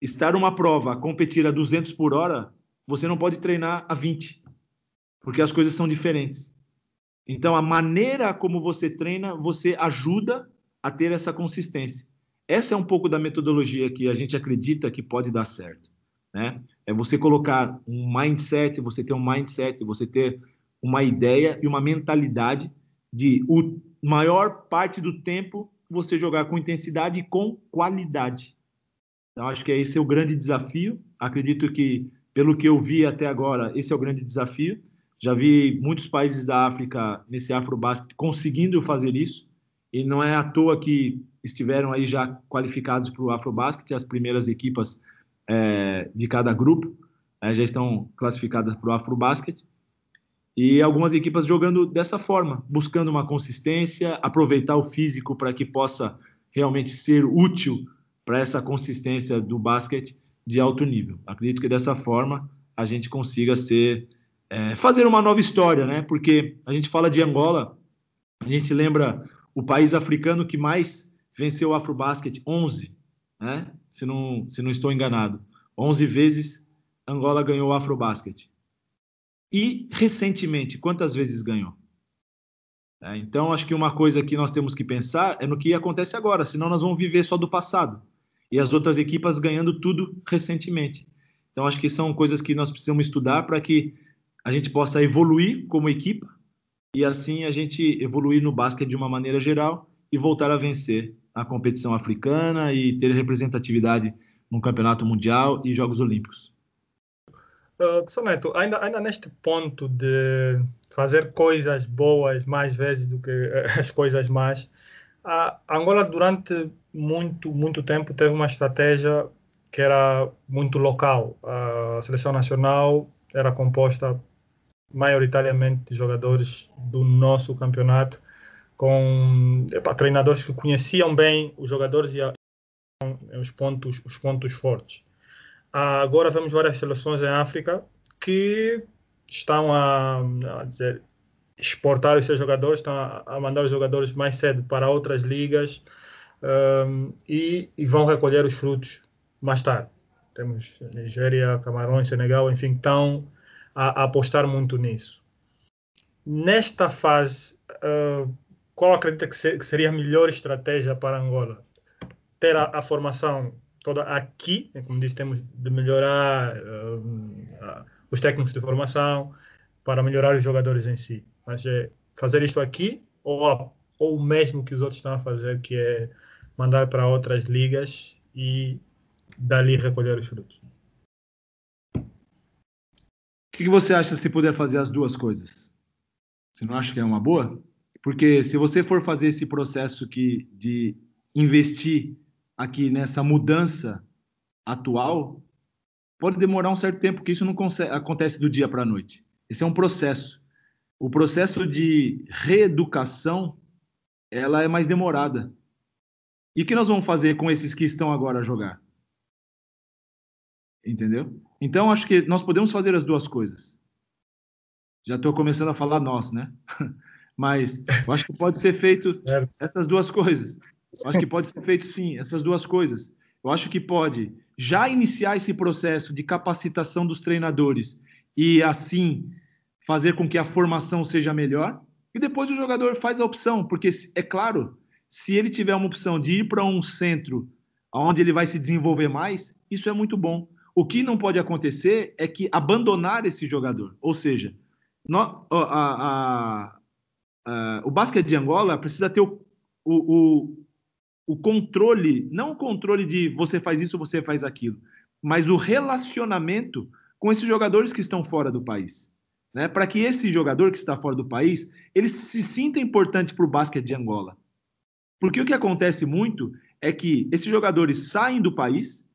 estar numa prova, competir a 200 por hora, você não pode treinar a 20, porque as coisas são diferentes. Então, a maneira como você treina, você ajuda a ter essa consistência. Essa é um pouco da metodologia que a gente acredita que pode dar certo. Né? É você colocar um mindset, você ter um mindset, você ter uma ideia e uma mentalidade de o maior parte do tempo você jogar com intensidade e com qualidade. Então, acho que esse é o grande desafio. Acredito que, pelo que eu vi até agora, esse é o grande desafio. Já vi muitos países da África nesse Afrobasket conseguindo fazer isso. E não é à toa que estiveram aí já qualificados para o Afrobasket, as primeiras equipas é, de cada grupo é, já estão classificadas para o Afrobasket. E algumas equipas jogando dessa forma, buscando uma consistência, aproveitar o físico para que possa realmente ser útil para essa consistência do basquete de alto nível. Acredito que dessa forma a gente consiga ser é, fazer uma nova história, né? Porque a gente fala de Angola, a gente lembra o país africano que mais venceu o Afrobasket, 11, né? Se não, se não estou enganado. 11 vezes Angola ganhou o Afrobasket. E recentemente, quantas vezes ganhou? É, então, acho que uma coisa que nós temos que pensar é no que acontece agora, senão nós vamos viver só do passado. E as outras equipas ganhando tudo recentemente. Então, acho que são coisas que nós precisamos estudar para que a gente possa evoluir como equipa e assim a gente evoluir no basquete de uma maneira geral e voltar a vencer a competição africana e ter representatividade no campeonato mundial e Jogos Olímpicos. Uh, Neto, ainda, ainda neste ponto de fazer coisas boas mais vezes do que *laughs* as coisas más, a Angola durante muito, muito tempo teve uma estratégia que era muito local. A seleção nacional era composta maioritariamente de jogadores do nosso campeonato, com epa, treinadores que conheciam bem os jogadores e a, os pontos, os pontos fortes. Agora vemos várias seleções em África que estão a, a dizer, exportar os seus jogadores, estão a, mandar os jogadores mais cedo para outras ligas um, e, e, vão recolher os frutos mais tarde. Temos Nigéria, Camarões, Senegal, enfim, estão a, a apostar muito nisso. Nesta fase, uh, qual acredita que, ser, que, seria a melhor estratégia para Angola? Ter a, a formação toda aqui, como disse, temos de melhorar uh, os técnicos de formação para melhorar os jogadores em si. Mas é fazer isto aqui ou, ou mesmo que os outros estão a fazer, que é mandar para outras ligas e dali recolher os frutos. O que você acha se puder fazer as duas coisas? Você não acha que é uma boa? Porque se você for fazer esse processo que, de investir aqui nessa mudança atual, pode demorar um certo tempo, porque isso não acontece do dia para a noite. Esse é um processo. O processo de reeducação, ela é mais demorada. E o que nós vamos fazer com esses que estão agora a jogar? Entendeu? Então, acho que nós podemos fazer as duas coisas. Já estou começando a falar nós, né? *laughs* Mas eu acho que pode ser feito *laughs* essas duas coisas. Eu acho que pode ser feito sim, essas duas coisas. Eu acho que pode já iniciar esse processo de capacitação dos treinadores e assim fazer com que a formação seja melhor. E depois o jogador faz a opção, porque é claro, se ele tiver uma opção de ir para um centro onde ele vai se desenvolver mais, isso é muito bom. O que não pode acontecer é que abandonar esse jogador, ou seja, no, a, a, a, o basquete de Angola precisa ter o, o, o controle, não o controle de você faz isso, você faz aquilo, mas o relacionamento com esses jogadores que estão fora do país. Né? Para que esse jogador que está fora do país, ele se sinta importante para o basquete de Angola. Porque o que acontece muito é que esses jogadores saem do país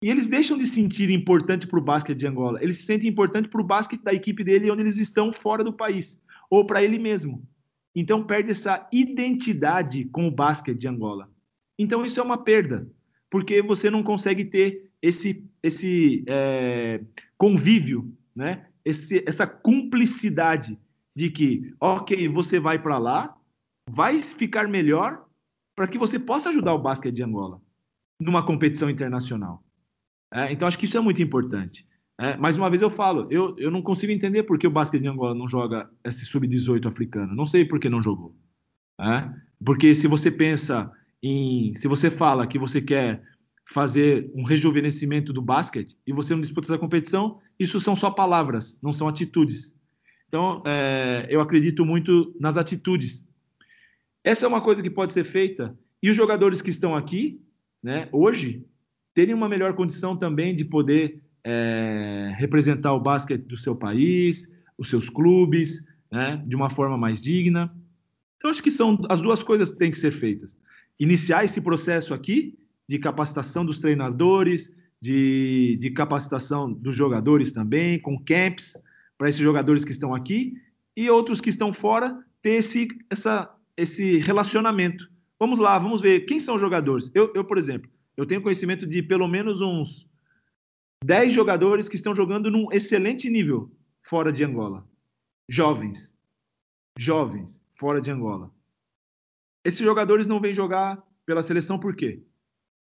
e eles deixam de se sentir importante para o basquete de Angola. Eles se sentem importante para o basquete da equipe dele onde eles estão fora do país, ou para ele mesmo. Então perde essa identidade com o basquete de Angola. Então isso é uma perda, porque você não consegue ter esse, esse é, convívio, né? Esse, essa cumplicidade de que, ok, você vai para lá, vai ficar melhor para que você possa ajudar o basquete de Angola numa competição internacional. É, então acho que isso é muito importante. É, mais uma vez eu falo, eu, eu não consigo entender por que o basquete de Angola não joga esse sub-18 africano. Não sei por que não jogou. É? Porque se você pensa em, se você fala que você quer fazer um rejuvenescimento do basquete e você não disputa essa competição, isso são só palavras, não são atitudes. Então, é, eu acredito muito nas atitudes. Essa é uma coisa que pode ser feita e os jogadores que estão aqui, né, hoje, terem uma melhor condição também de poder é, representar o basquete do seu país, os seus clubes, né, de uma forma mais digna. Então, acho que são as duas coisas que têm que ser feitas. Iniciar esse processo aqui de capacitação dos treinadores, de, de capacitação dos jogadores também, com camps para esses jogadores que estão aqui e outros que estão fora ter esse, essa, esse relacionamento. Vamos lá, vamos ver quem são os jogadores. Eu, eu, por exemplo, eu tenho conhecimento de pelo menos uns 10 jogadores que estão jogando num excelente nível fora de Angola. Jovens. Jovens fora de Angola. Esses jogadores não vêm jogar pela seleção por quê?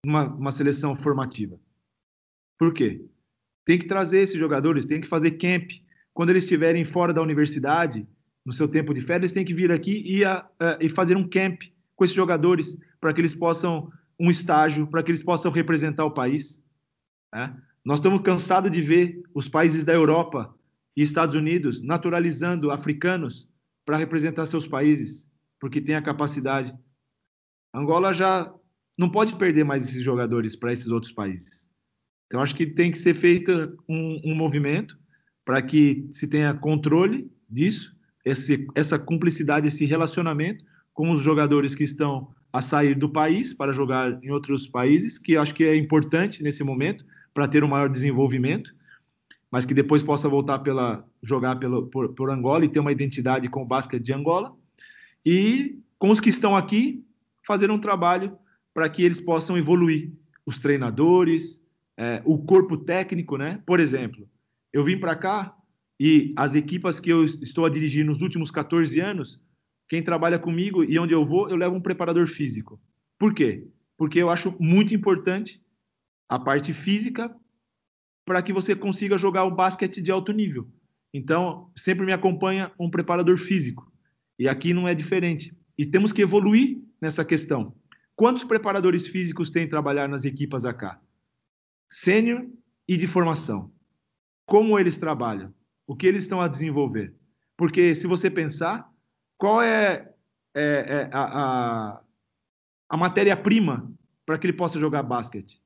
Uma, uma seleção formativa. Por quê? Tem que trazer esses jogadores, tem que fazer camp. Quando eles estiverem fora da universidade, no seu tempo de férias, têm que vir aqui e, a, a, e fazer um camp com esses jogadores para que eles possam um estágio, para que eles possam representar o país. Né? Nós estamos cansados de ver os países da Europa e Estados Unidos naturalizando africanos para representar seus países, porque tem a capacidade. Angola já não pode perder mais esses jogadores para esses outros países. Então, acho que tem que ser feito um, um movimento para que se tenha controle disso, esse, essa cumplicidade, esse relacionamento com os jogadores que estão a sair do país para jogar em outros países, que acho que é importante nesse momento para ter um maior desenvolvimento, mas que depois possa voltar pela jogar pelo, por, por Angola e ter uma identidade com o basquete de Angola. E com os que estão aqui, fazer um trabalho para que eles possam evoluir. Os treinadores, é, o corpo técnico, né? Por exemplo, eu vim para cá e as equipas que eu estou a dirigir nos últimos 14 anos, quem trabalha comigo e onde eu vou, eu levo um preparador físico. Por quê? Porque eu acho muito importante a parte física para que você consiga jogar o basquete de alto nível. Então, sempre me acompanha um preparador físico. E aqui não é diferente. E temos que evoluir nessa questão. Quantos preparadores físicos têm trabalhar nas equipas AK? Sênior e de formação. Como eles trabalham? O que eles estão a desenvolver? Porque se você pensar, qual é, é, é a, a, a matéria-prima para que ele possa jogar basquete?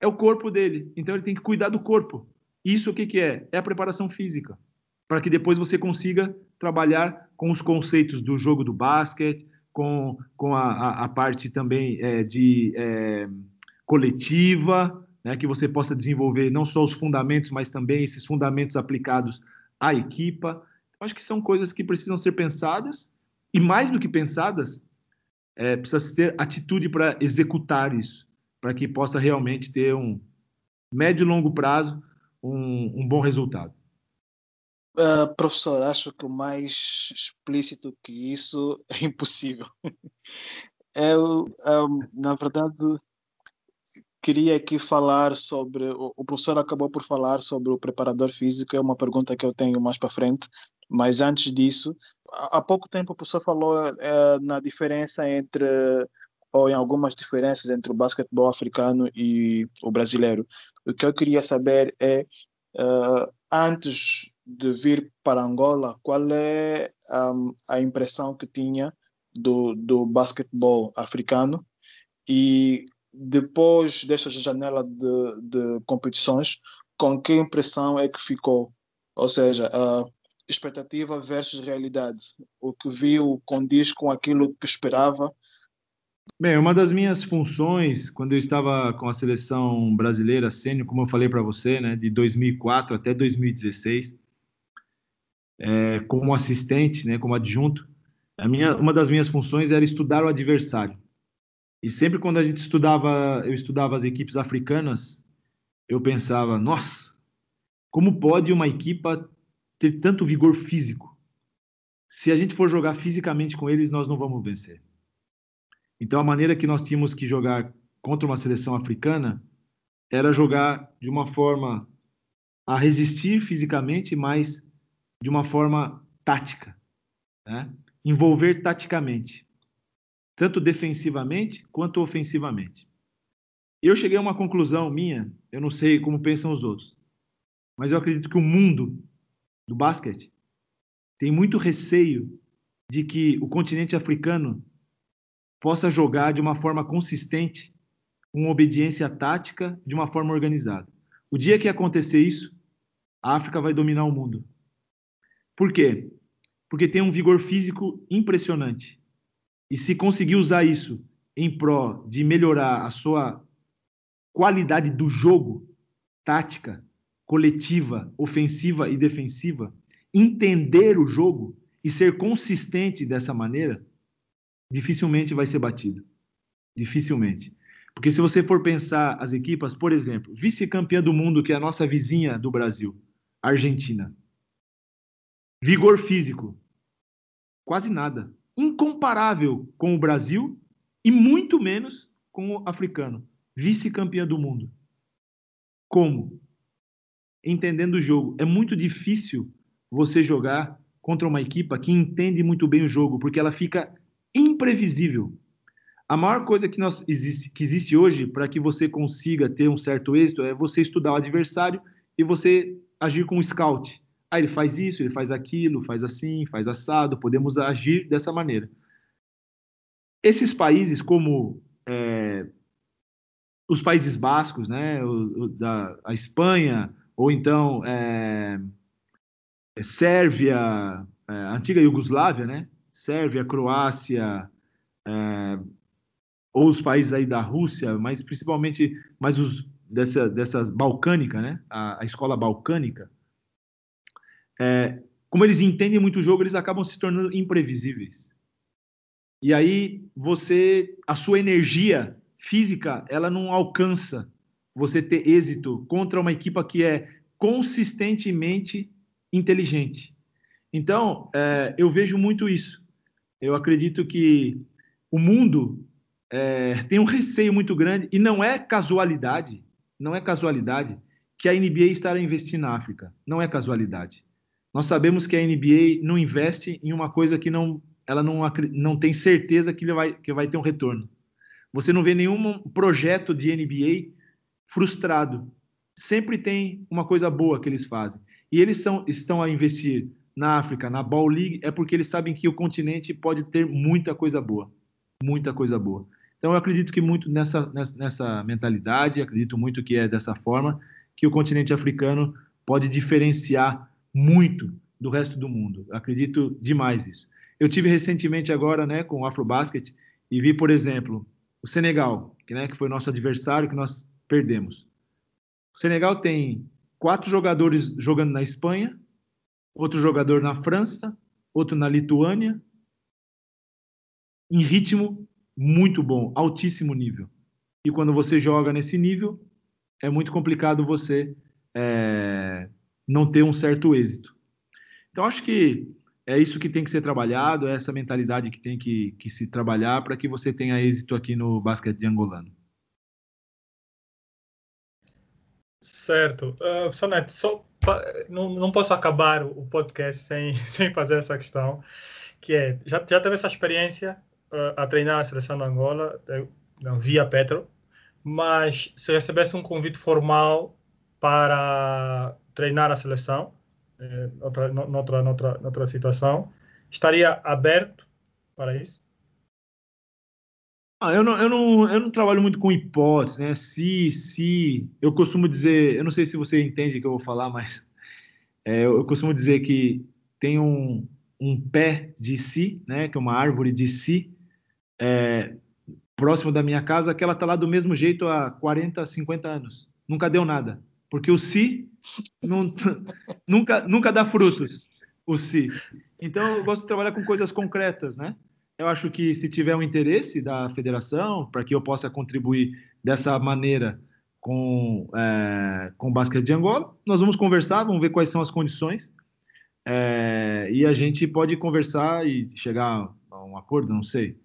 É o corpo dele. Então ele tem que cuidar do corpo. Isso o que, que é? É a preparação física. Para que depois você consiga trabalhar com os conceitos do jogo do basquete, com, com a, a, parte também é, de é, coletiva, né, que você possa desenvolver não só os fundamentos, mas também esses fundamentos aplicados à equipa. Acho que são coisas que precisam ser pensadas e mais do que pensadas, é, precisa ter atitude para executar isso, para que possa realmente ter um médio e longo prazo um, um bom resultado. Uh, professor, acho que o mais explícito que isso é impossível. *laughs* Eu, um, na verdade, queria aqui falar sobre. O, professor acabou por falar sobre o preparador físico, é uma pergunta que eu tenho mais para frente, mas antes disso, há pouco tempo o professor falou é, na diferença entre, ou em algumas diferenças entre o basquetebol africano e o brasileiro. O que eu queria saber é, uh, antes de vir para Angola, qual é um, a impressão que tinha do, do basquetebol africano e depois desta janela de, de competições, com que impressão é que ficou? Ou seja, uh, expectativa versus realidade. O que viu condiz com aquilo que esperava? Bem, uma das minhas funções, quando eu estava com a seleção brasileira sênior, como eu falei para você, né, de 2004 até 2016, é, como assistente, né, como adjunto, a minha, uma das minhas funções era estudar o adversário. E sempre quando a gente estudava, eu estudava as equipes africanas, eu pensava, nossa, como pode uma equipa ter tanto vigor físico. Se a gente for jogar fisicamente com eles, nós não vamos vencer. Então, a maneira que nós tínhamos que jogar contra uma seleção africana era jogar de uma forma a resistir fisicamente, mas de uma forma tática, né? envolver taticamente. tanto defensivamente quanto ofensivamente. Eu cheguei a uma conclusão minha, eu não sei como pensam os outros, mas eu acredito que o mundo do basquete tem muito receio de que o continente africano possa jogar de uma forma consistente, com obediência tática, de uma forma organizada. O dia que acontecer isso, a África vai dominar o mundo. Por quê? Porque tem um vigor físico impressionante. E se conseguir usar isso em pró de melhorar a sua qualidade do jogo, tática, coletiva, ofensiva e defensiva, entender o jogo e ser consistente dessa maneira, dificilmente vai ser batido. Dificilmente. Porque se você for pensar as equipas, por exemplo, vice-campeã do mundo, que é a nossa vizinha do Brasil, Argentina. Vigor físico, quase nada. Incomparável com o Brasil e muito menos com o africano vice-campeã do mundo. Como? Entendendo o jogo. É muito difícil você jogar contra uma equipa que entende muito bem o jogo, porque ela fica imprevisível. A maior coisa que, nós existe, que existe hoje para que você consiga ter um certo êxito é você estudar o adversário e você agir com o scout. Ah, ele faz isso, ele faz aquilo, faz assim, faz assado, podemos agir dessa maneira. Esses países, como é, os Países Bascos, né, o, o, da, a Espanha, ou então é, é Sérvia, é, antiga Iugoslávia, né, Sérvia, Croácia, é, ou os países aí da Rússia, mas principalmente mais os dessa, dessas balcânica, né, a, a escola balcânica, é, como eles entendem muito o jogo, eles acabam se tornando imprevisíveis. E aí você, a sua energia física, ela não alcança você ter êxito contra uma equipa que é consistentemente inteligente. Então, é, eu vejo muito isso. Eu acredito que o mundo é, tem um receio muito grande, e não é casualidade, não é casualidade que a NBA estará investindo na África. Não é casualidade. Nós sabemos que a NBA não investe em uma coisa que não, ela não, não tem certeza que vai, que vai ter um retorno. Você não vê nenhum projeto de NBA frustrado. Sempre tem uma coisa boa que eles fazem. E eles são, estão a investir na África, na Ball League, é porque eles sabem que o continente pode ter muita coisa boa. Muita coisa boa. Então, eu acredito que muito nessa, nessa, nessa mentalidade, acredito muito que é dessa forma que o continente africano pode diferenciar muito do resto do mundo. acredito demais isso. Eu tive recentemente agora, né, com o Afrobasket e vi, por exemplo, o Senegal, que, né, que foi nosso adversário que nós perdemos. O Senegal tem quatro jogadores jogando na Espanha, outro jogador na França, outro na Lituânia, em ritmo muito bom, altíssimo nível. E quando você joga nesse nível, é muito complicado você é, não ter um certo êxito. Então, acho que é isso que tem que ser trabalhado, é essa mentalidade que tem que, que se trabalhar para que você tenha êxito aqui no basquete angolano. Certo. Uh, Soneto, só, não, não posso acabar o podcast sem, *laughs* sem fazer essa questão, que é, já, já teve essa experiência uh, a treinar a seleção da Angola, não, via Petro, mas se recebesse um convite formal para treinar a seleção, é, outra, noutra, noutra, noutra situação, estaria aberto para isso? Ah, eu, não, eu, não, eu não trabalho muito com hipóteses, né? Se, se. Eu costumo dizer, eu não sei se você entende o que eu vou falar, mas é, eu, eu, costumo dizer que tem um, um pé de si, né? Que é uma árvore de si, é, próximo da minha casa, que ela está lá do mesmo jeito há 40, 50 anos. Nunca deu nada. Porque o si não, nunca, nunca dá frutos, o si. Então, eu gosto de trabalhar com coisas concretas, né? Eu acho que se tiver um interesse da federação, para que eu possa contribuir dessa maneira com, é, com o basquete de Angola, nós vamos conversar, vamos ver quais são as condições. É, e a gente pode conversar e chegar a um acordo, não sei.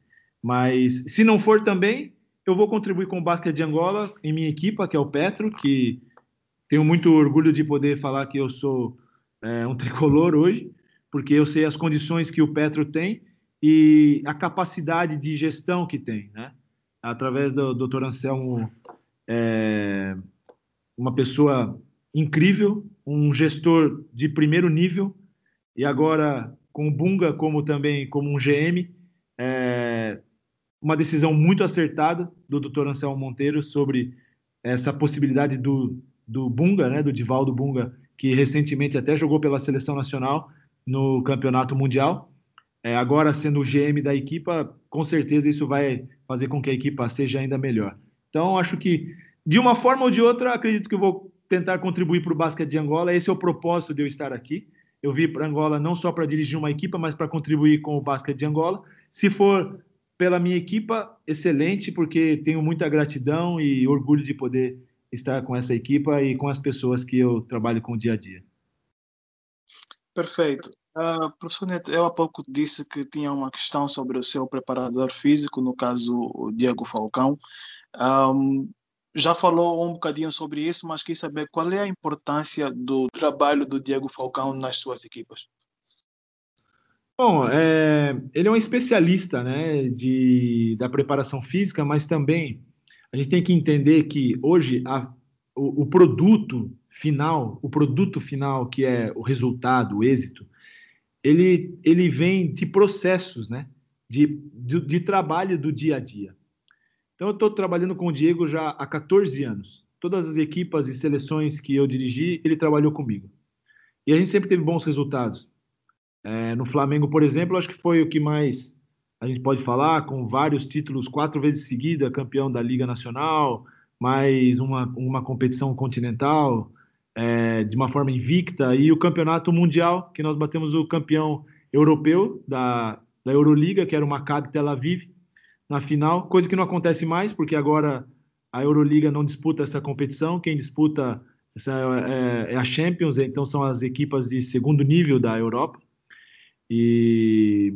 Mas se não for também, eu vou contribuir com o basquete de Angola em minha equipa, que é o Petro, que tenho muito orgulho de poder falar que eu sou é, um tricolor hoje, porque eu sei as condições que o Petro tem e a capacidade de gestão que tem, né? Através do Dr. Anselmo, é, uma pessoa incrível, um gestor de primeiro nível, e agora com o Bunga como também como um GM, é, uma decisão muito acertada do Dr. Anselmo Monteiro sobre essa possibilidade do, do Bunga, né, do Divaldo Bunga, que recentemente até jogou pela seleção nacional no campeonato mundial. É, agora sendo o GM da equipa, com certeza isso vai fazer com que a equipa seja ainda melhor. Então, acho que de uma forma ou de outra, acredito que eu vou tentar contribuir para o basquete de Angola. Esse é o propósito de eu estar aqui. Eu vim para Angola não só para dirigir uma equipa, mas para contribuir com o basquete de Angola. Se for pela minha equipa, excelente, porque tenho muita gratidão e orgulho de poder estar com essa equipa e com as pessoas que eu trabalho com o dia a dia. Perfeito. Uh, professor Neto, eu há pouco disse que tinha uma questão sobre o seu preparador físico, no caso o Diego Falcão. Um, já falou um bocadinho sobre isso, mas quis saber qual é a importância do trabalho do Diego Falcão nas suas equipas. Bom, é, ele é um especialista né, de, da preparação física, mas também a gente tem que entender que hoje a, o, o, produto final, o produto final que é o resultado, o êxito, ele, ele vem de processos, né, de, de, de trabalho do dia a dia. Então, eu estou trabalhando com o Diego já há 14 anos. Todas as equipas e seleções que eu dirigi, ele trabalhou comigo. E a gente sempre teve bons resultados. É, no Flamengo, por exemplo, acho que foi o que mais a gente pode falar, com vários títulos, quatro vezes seguida, campeão da Liga Nacional, mais uma, uma competição continental, é, de uma forma invicta, e o campeonato mundial, que nós batemos o campeão europeu da, da Euroliga, que era o Maccabi Tel Aviv, na final, coisa que não acontece mais, porque agora a Euroliga não disputa essa competição, quem disputa essa é, é, a Champions, então são as equipas de segundo nível da Europa. E,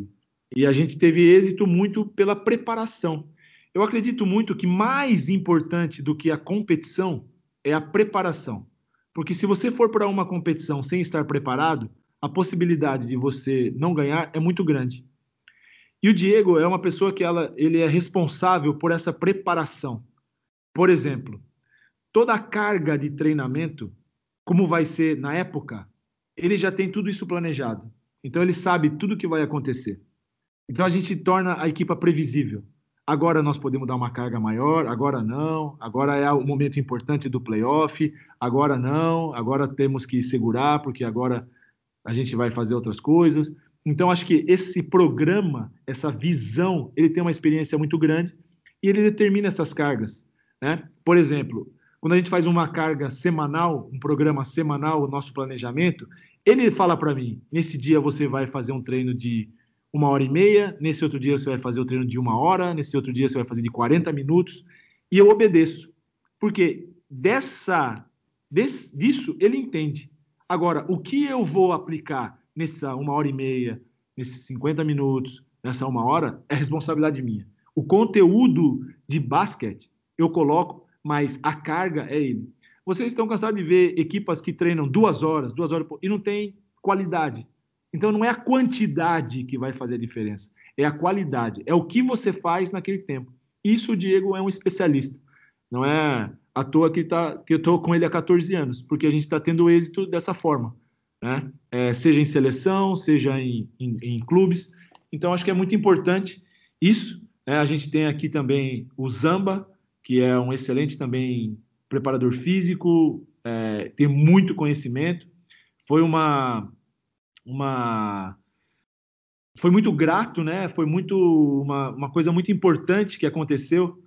e a gente teve êxito muito pela preparação. Eu acredito muito que mais importante do que a competição é a preparação. Porque se você for para uma competição sem estar preparado, a possibilidade de você não ganhar é muito grande. E o Diego é uma pessoa que ela, ele é responsável por essa preparação. Por exemplo, toda a carga de treinamento, como vai ser na época, ele já tem tudo isso planejado. Então ele sabe tudo o que vai acontecer. Então a gente torna a equipa previsível. Agora nós podemos dar uma carga maior, agora não, agora é o momento importante do playoff, agora não, agora temos que segurar, porque agora a gente vai fazer outras coisas. Então, acho que esse programa, essa visão, ele tem uma experiência muito grande e ele determina essas cargas. Né? Por exemplo, quando a gente faz uma carga semanal, um programa semanal, o nosso planejamento, ele fala para mim: nesse dia você vai fazer um treino de uma hora e meia, nesse outro dia você vai fazer o treino de uma hora, nesse outro dia você vai fazer de 40 minutos, e eu obedeço. Porque dessa, desse, disso ele entende. Agora, o que eu vou aplicar nessa uma hora e meia, nesses 50 minutos, nessa uma hora, é responsabilidade minha. O conteúdo de basquete eu coloco, mas a carga é ele. Vocês estão cansados de ver equipas que treinam duas horas, duas horas e não tem qualidade. Então não é a quantidade que vai fazer a diferença, é a qualidade, é o que você faz naquele tempo. Isso o Diego é um especialista. Não é à toa que, tá, que eu estou com ele há 14 anos, porque a gente está tendo êxito dessa forma né? É, seja em seleção, seja em, em, em, clubes. Então, acho que é muito importante isso. Né? A gente tem aqui também o Zamba, que é um excelente também preparador físico, é, tem muito conhecimento. Foi uma, uma foi muito grato, né? Foi muito uma, uma coisa muito importante que aconteceu.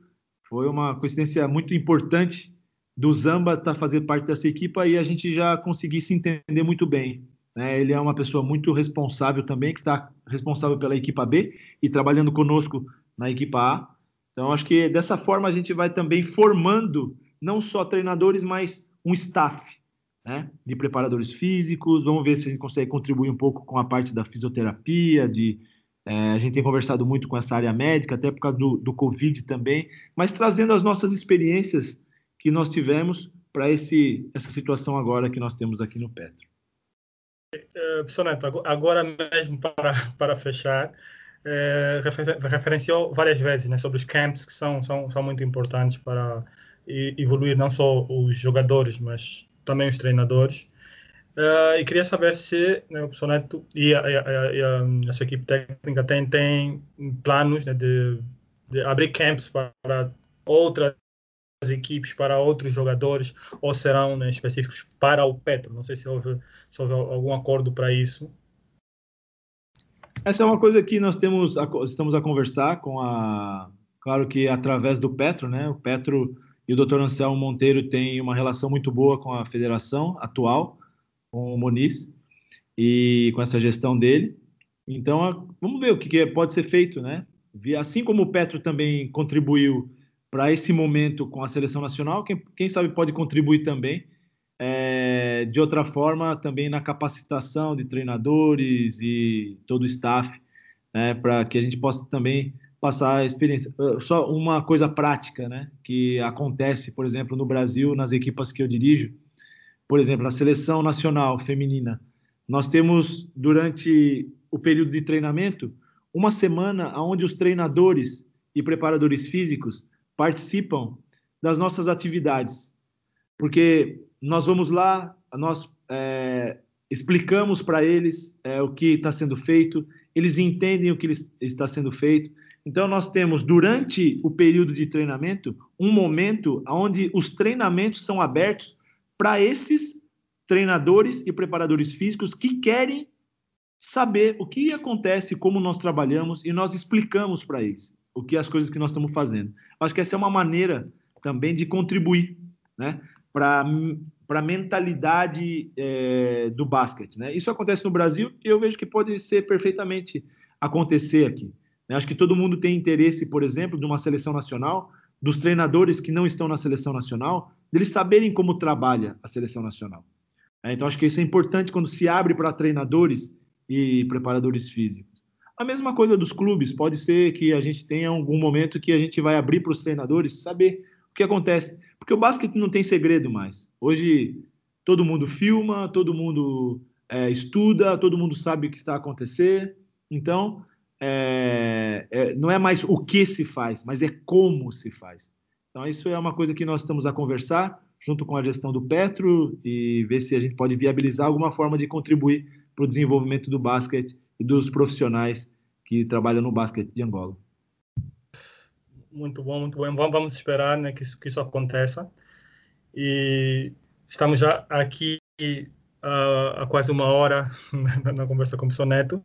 Foi uma coincidência muito importante do Zamba estar tá fazendo parte dessa equipa e a gente já conseguir se entender muito bem. Né? Ele é uma pessoa muito responsável também, que está responsável pela equipa B e trabalhando conosco na equipa A. Então, acho que dessa forma a gente vai também formando não só treinadores, mas um staff né? de preparadores físicos. Vamos ver se a gente consegue contribuir um pouco com a parte da fisioterapia, de é, a gente tem conversado muito com essa área médica, até por causa do, do Covid também, mas trazendo as nossas experiências que nós tivemos para essa situação agora que nós temos aqui no Petro. Uh, agora mesmo para, para fechar, é, refer, referenciou várias vezes né, sobre os camps que são, são, são muito importantes para evoluir não só os jogadores, mas também os treinadores. Uh, e queria saber se né, o Soneto e a, a, a, a, sua equipe técnica tem, tem planos né, de, de, abrir camps para outras equipes, para outros jogadores, ou serão né, específicos para o Petro. Não sei se houve, se houve algum acordo para isso. Essa é uma coisa que nós temos, estamos a conversar com a. Claro que através do Petro, né? O Petro e o Dr. Anselmo Monteiro têm uma relação muito boa com a federação atual com o Moniz e com essa gestão dele. Então, vamos ver o que pode ser feito, né? Assim como o Petro também contribuiu para esse momento com a seleção nacional, quem, quem sabe pode contribuir também é, de outra forma também na capacitação de treinadores e todo o staff, né, para que a gente possa também passar a experiência. Uh, só uma coisa prática, né, que acontece, por exemplo, no Brasil, nas equipas que eu dirijo, por exemplo, na seleção nacional feminina, nós temos durante o período de treinamento uma semana onde os treinadores e preparadores físicos participam das nossas atividades, porque nós vamos lá, nós é, explicamos para eles é, o que está sendo feito, eles entendem o que está sendo feito. Então, nós temos, durante o período de treinamento, um momento onde os treinamentos são abertos para esses treinadores e preparadores físicos que querem saber o que acontece, como nós trabalhamos e nós explicamos para eles o que as coisas que nós estamos fazendo. Acho que essa é uma maneira também de contribuir, né, para para a mentalidade é, do basquete, né? Isso acontece no Brasil e eu vejo que pode ser perfeitamente acontecer aqui. Né? Acho que todo mundo tem interesse, por exemplo, de uma seleção nacional, dos treinadores que não estão na seleção nacional, deles saberem como trabalha a seleção nacional. É, então, acho que isso é importante quando se abre para treinadores e preparadores físicos. A mesma coisa dos clubes, pode ser que a gente tenha algum momento que a gente vai abrir para os treinadores saber o que acontece. Porque o basquete não tem segredo mais. Hoje, todo mundo filma, todo mundo é, estuda, todo mundo sabe o que está a acontecer. Então, é, é, não é mais o que se faz, mas é como se faz. Então, isso é uma coisa que nós estamos a conversar junto com a gestão do Petro e ver se a gente pode viabilizar alguma forma de contribuir para o desenvolvimento do basquete e dos profissionais que trabalham no basquete de Angola. Muito bom, muito bom. Vamos esperar né, que, isso, que isso aconteça. E estamos já aqui uh, há quase uma hora *laughs* na, conversa com o Soneto.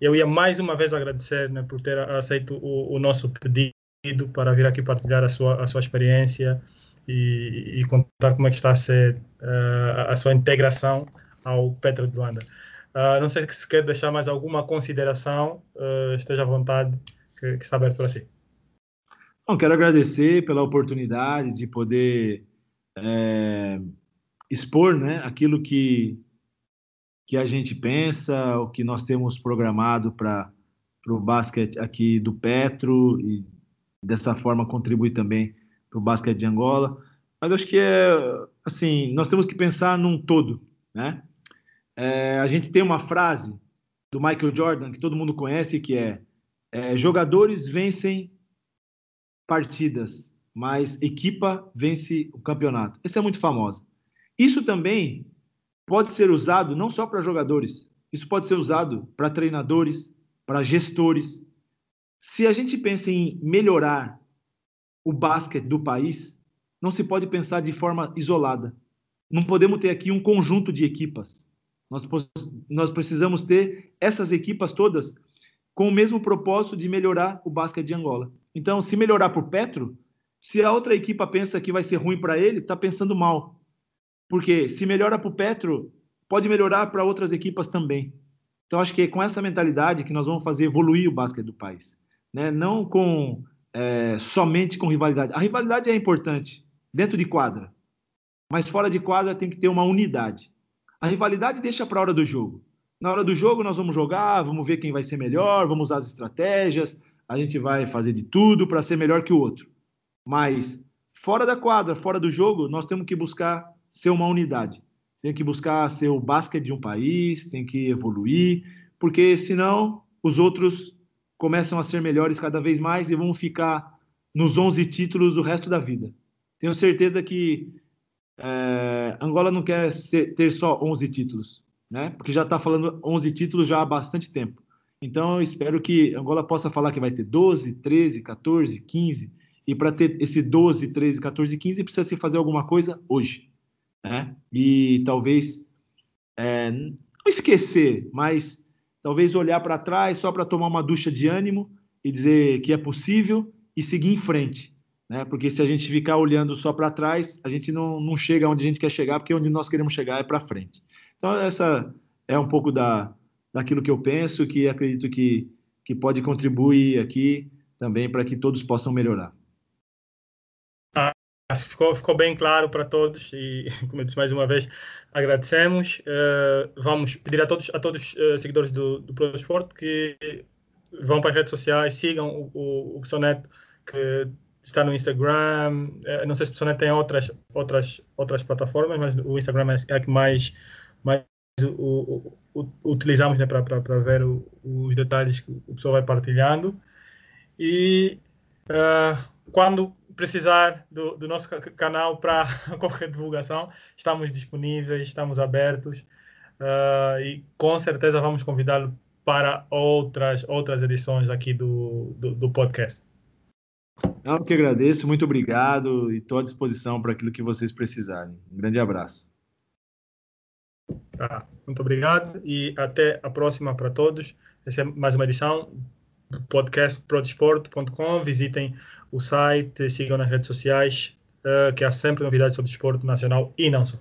Eu ia mais uma vez agradecer né, por ter aceito o, o nosso pedido para vir aqui partilhar a sua, a sua experiência e, e contar como é que está a ser uh, a sua integração ao Petro de Luanda. Uh, não sei se quer deixar mais alguma consideração, uh, esteja à vontade, que, que está aberto para si. Bom, quero agradecer pela oportunidade de poder é, expor né, aquilo que, que a gente pensa, o que nós temos programado para o basquete aqui do Petro e dessa forma contribuir também para o basquete de Angola. Mas acho que é assim, nós temos que pensar num todo, né? É, a gente tem uma frase do Michael Jordan que todo mundo conhece que é, é jogadores vencem partidas, mas equipa vence o campeonato. Essa é muito famosa. Isso também pode ser usado não só para jogadores, isso pode ser usado para treinadores, para gestores. Se a gente pensa em melhorar o basquete do país, não se pode pensar de forma isolada. Não podemos ter aqui um conjunto de equipas. Nós, nós precisamos ter essas equipas todas com o mesmo propósito de melhorar o basquete de Angola. Então, se melhorar para o Petro, se a outra equipa pensa que vai ser ruim para ele, está pensando mal. Porque se melhora para o Petro, pode melhorar para outras equipas também. Então, acho que é com essa mentalidade que nós vamos fazer evoluir o basquete do país. Né? Não com é, somente com rivalidade. A rivalidade é importante dentro de quadra, mas fora de quadra tem que ter uma unidade. A rivalidade deixa para a hora do jogo. Na hora do jogo nós vamos jogar, vamos ver quem vai ser melhor, vamos usar as estratégias, a gente vai fazer de tudo para ser melhor que o outro. Mas fora da quadra, fora do jogo, nós temos que buscar ser uma unidade. Tem que buscar ser o basquete de um país, tem que evoluir, porque senão os outros começam a ser melhores cada vez mais e vão ficar nos 11 títulos o resto da vida. Tenho certeza que é, Angola não quer ser, ter só 11 títulos, né? Porque já está falando 11 títulos já há bastante tempo. Então, eu espero que Angola possa falar que vai ter 12, 13, 14, 15. E para ter esse 12, 13, 14, 15, precisa se fazer alguma coisa hoje. Né? E talvez é, não esquecer, mas talvez olhar para trás só para tomar uma ducha de ânimo e dizer que é possível e seguir em frente. Né? Porque se a gente ficar olhando só para trás, a gente não, não chega onde a gente quer chegar, porque onde nós queremos chegar é para frente. Então, essa é um pouco da, daquilo que eu penso, que acredito que, que pode contribuir aqui também para que todos possam melhorar. Acho que ficou, ficou bem claro para todos e, *laughs* como eu disse mais uma vez, agradecemos. Uh, vamos pedir a todos a todos os uh, seguidores do, do Pro Esporte que vão para as redes sociais, sigam o, o, o que está no Instagram. Uh, não sei se o Psoneto tem outras, outras, outras plataformas, mas o Instagram é a que mais, mais o, o, utilizamos né, para ver os detalhes que o pessoal vai partilhando. E quando precisar do, do nosso canal para *laughs* qualquer divulgação, estamos disponíveis, estamos abertos uh, e com certeza vamos convidá-lo para outras, outras edições aqui do, do, do podcast. Eu que agradeço, muito obrigado e estou à disposição para aquilo que vocês precisarem. Um grande abraço. Tá, muito obrigado e até a próxima para todos. Essa é mais uma edição do podcast prodesporto.com. Visitem o site, sigam nas redes sociais, uh, que há sempre novidades sobre desporto nacional e não só.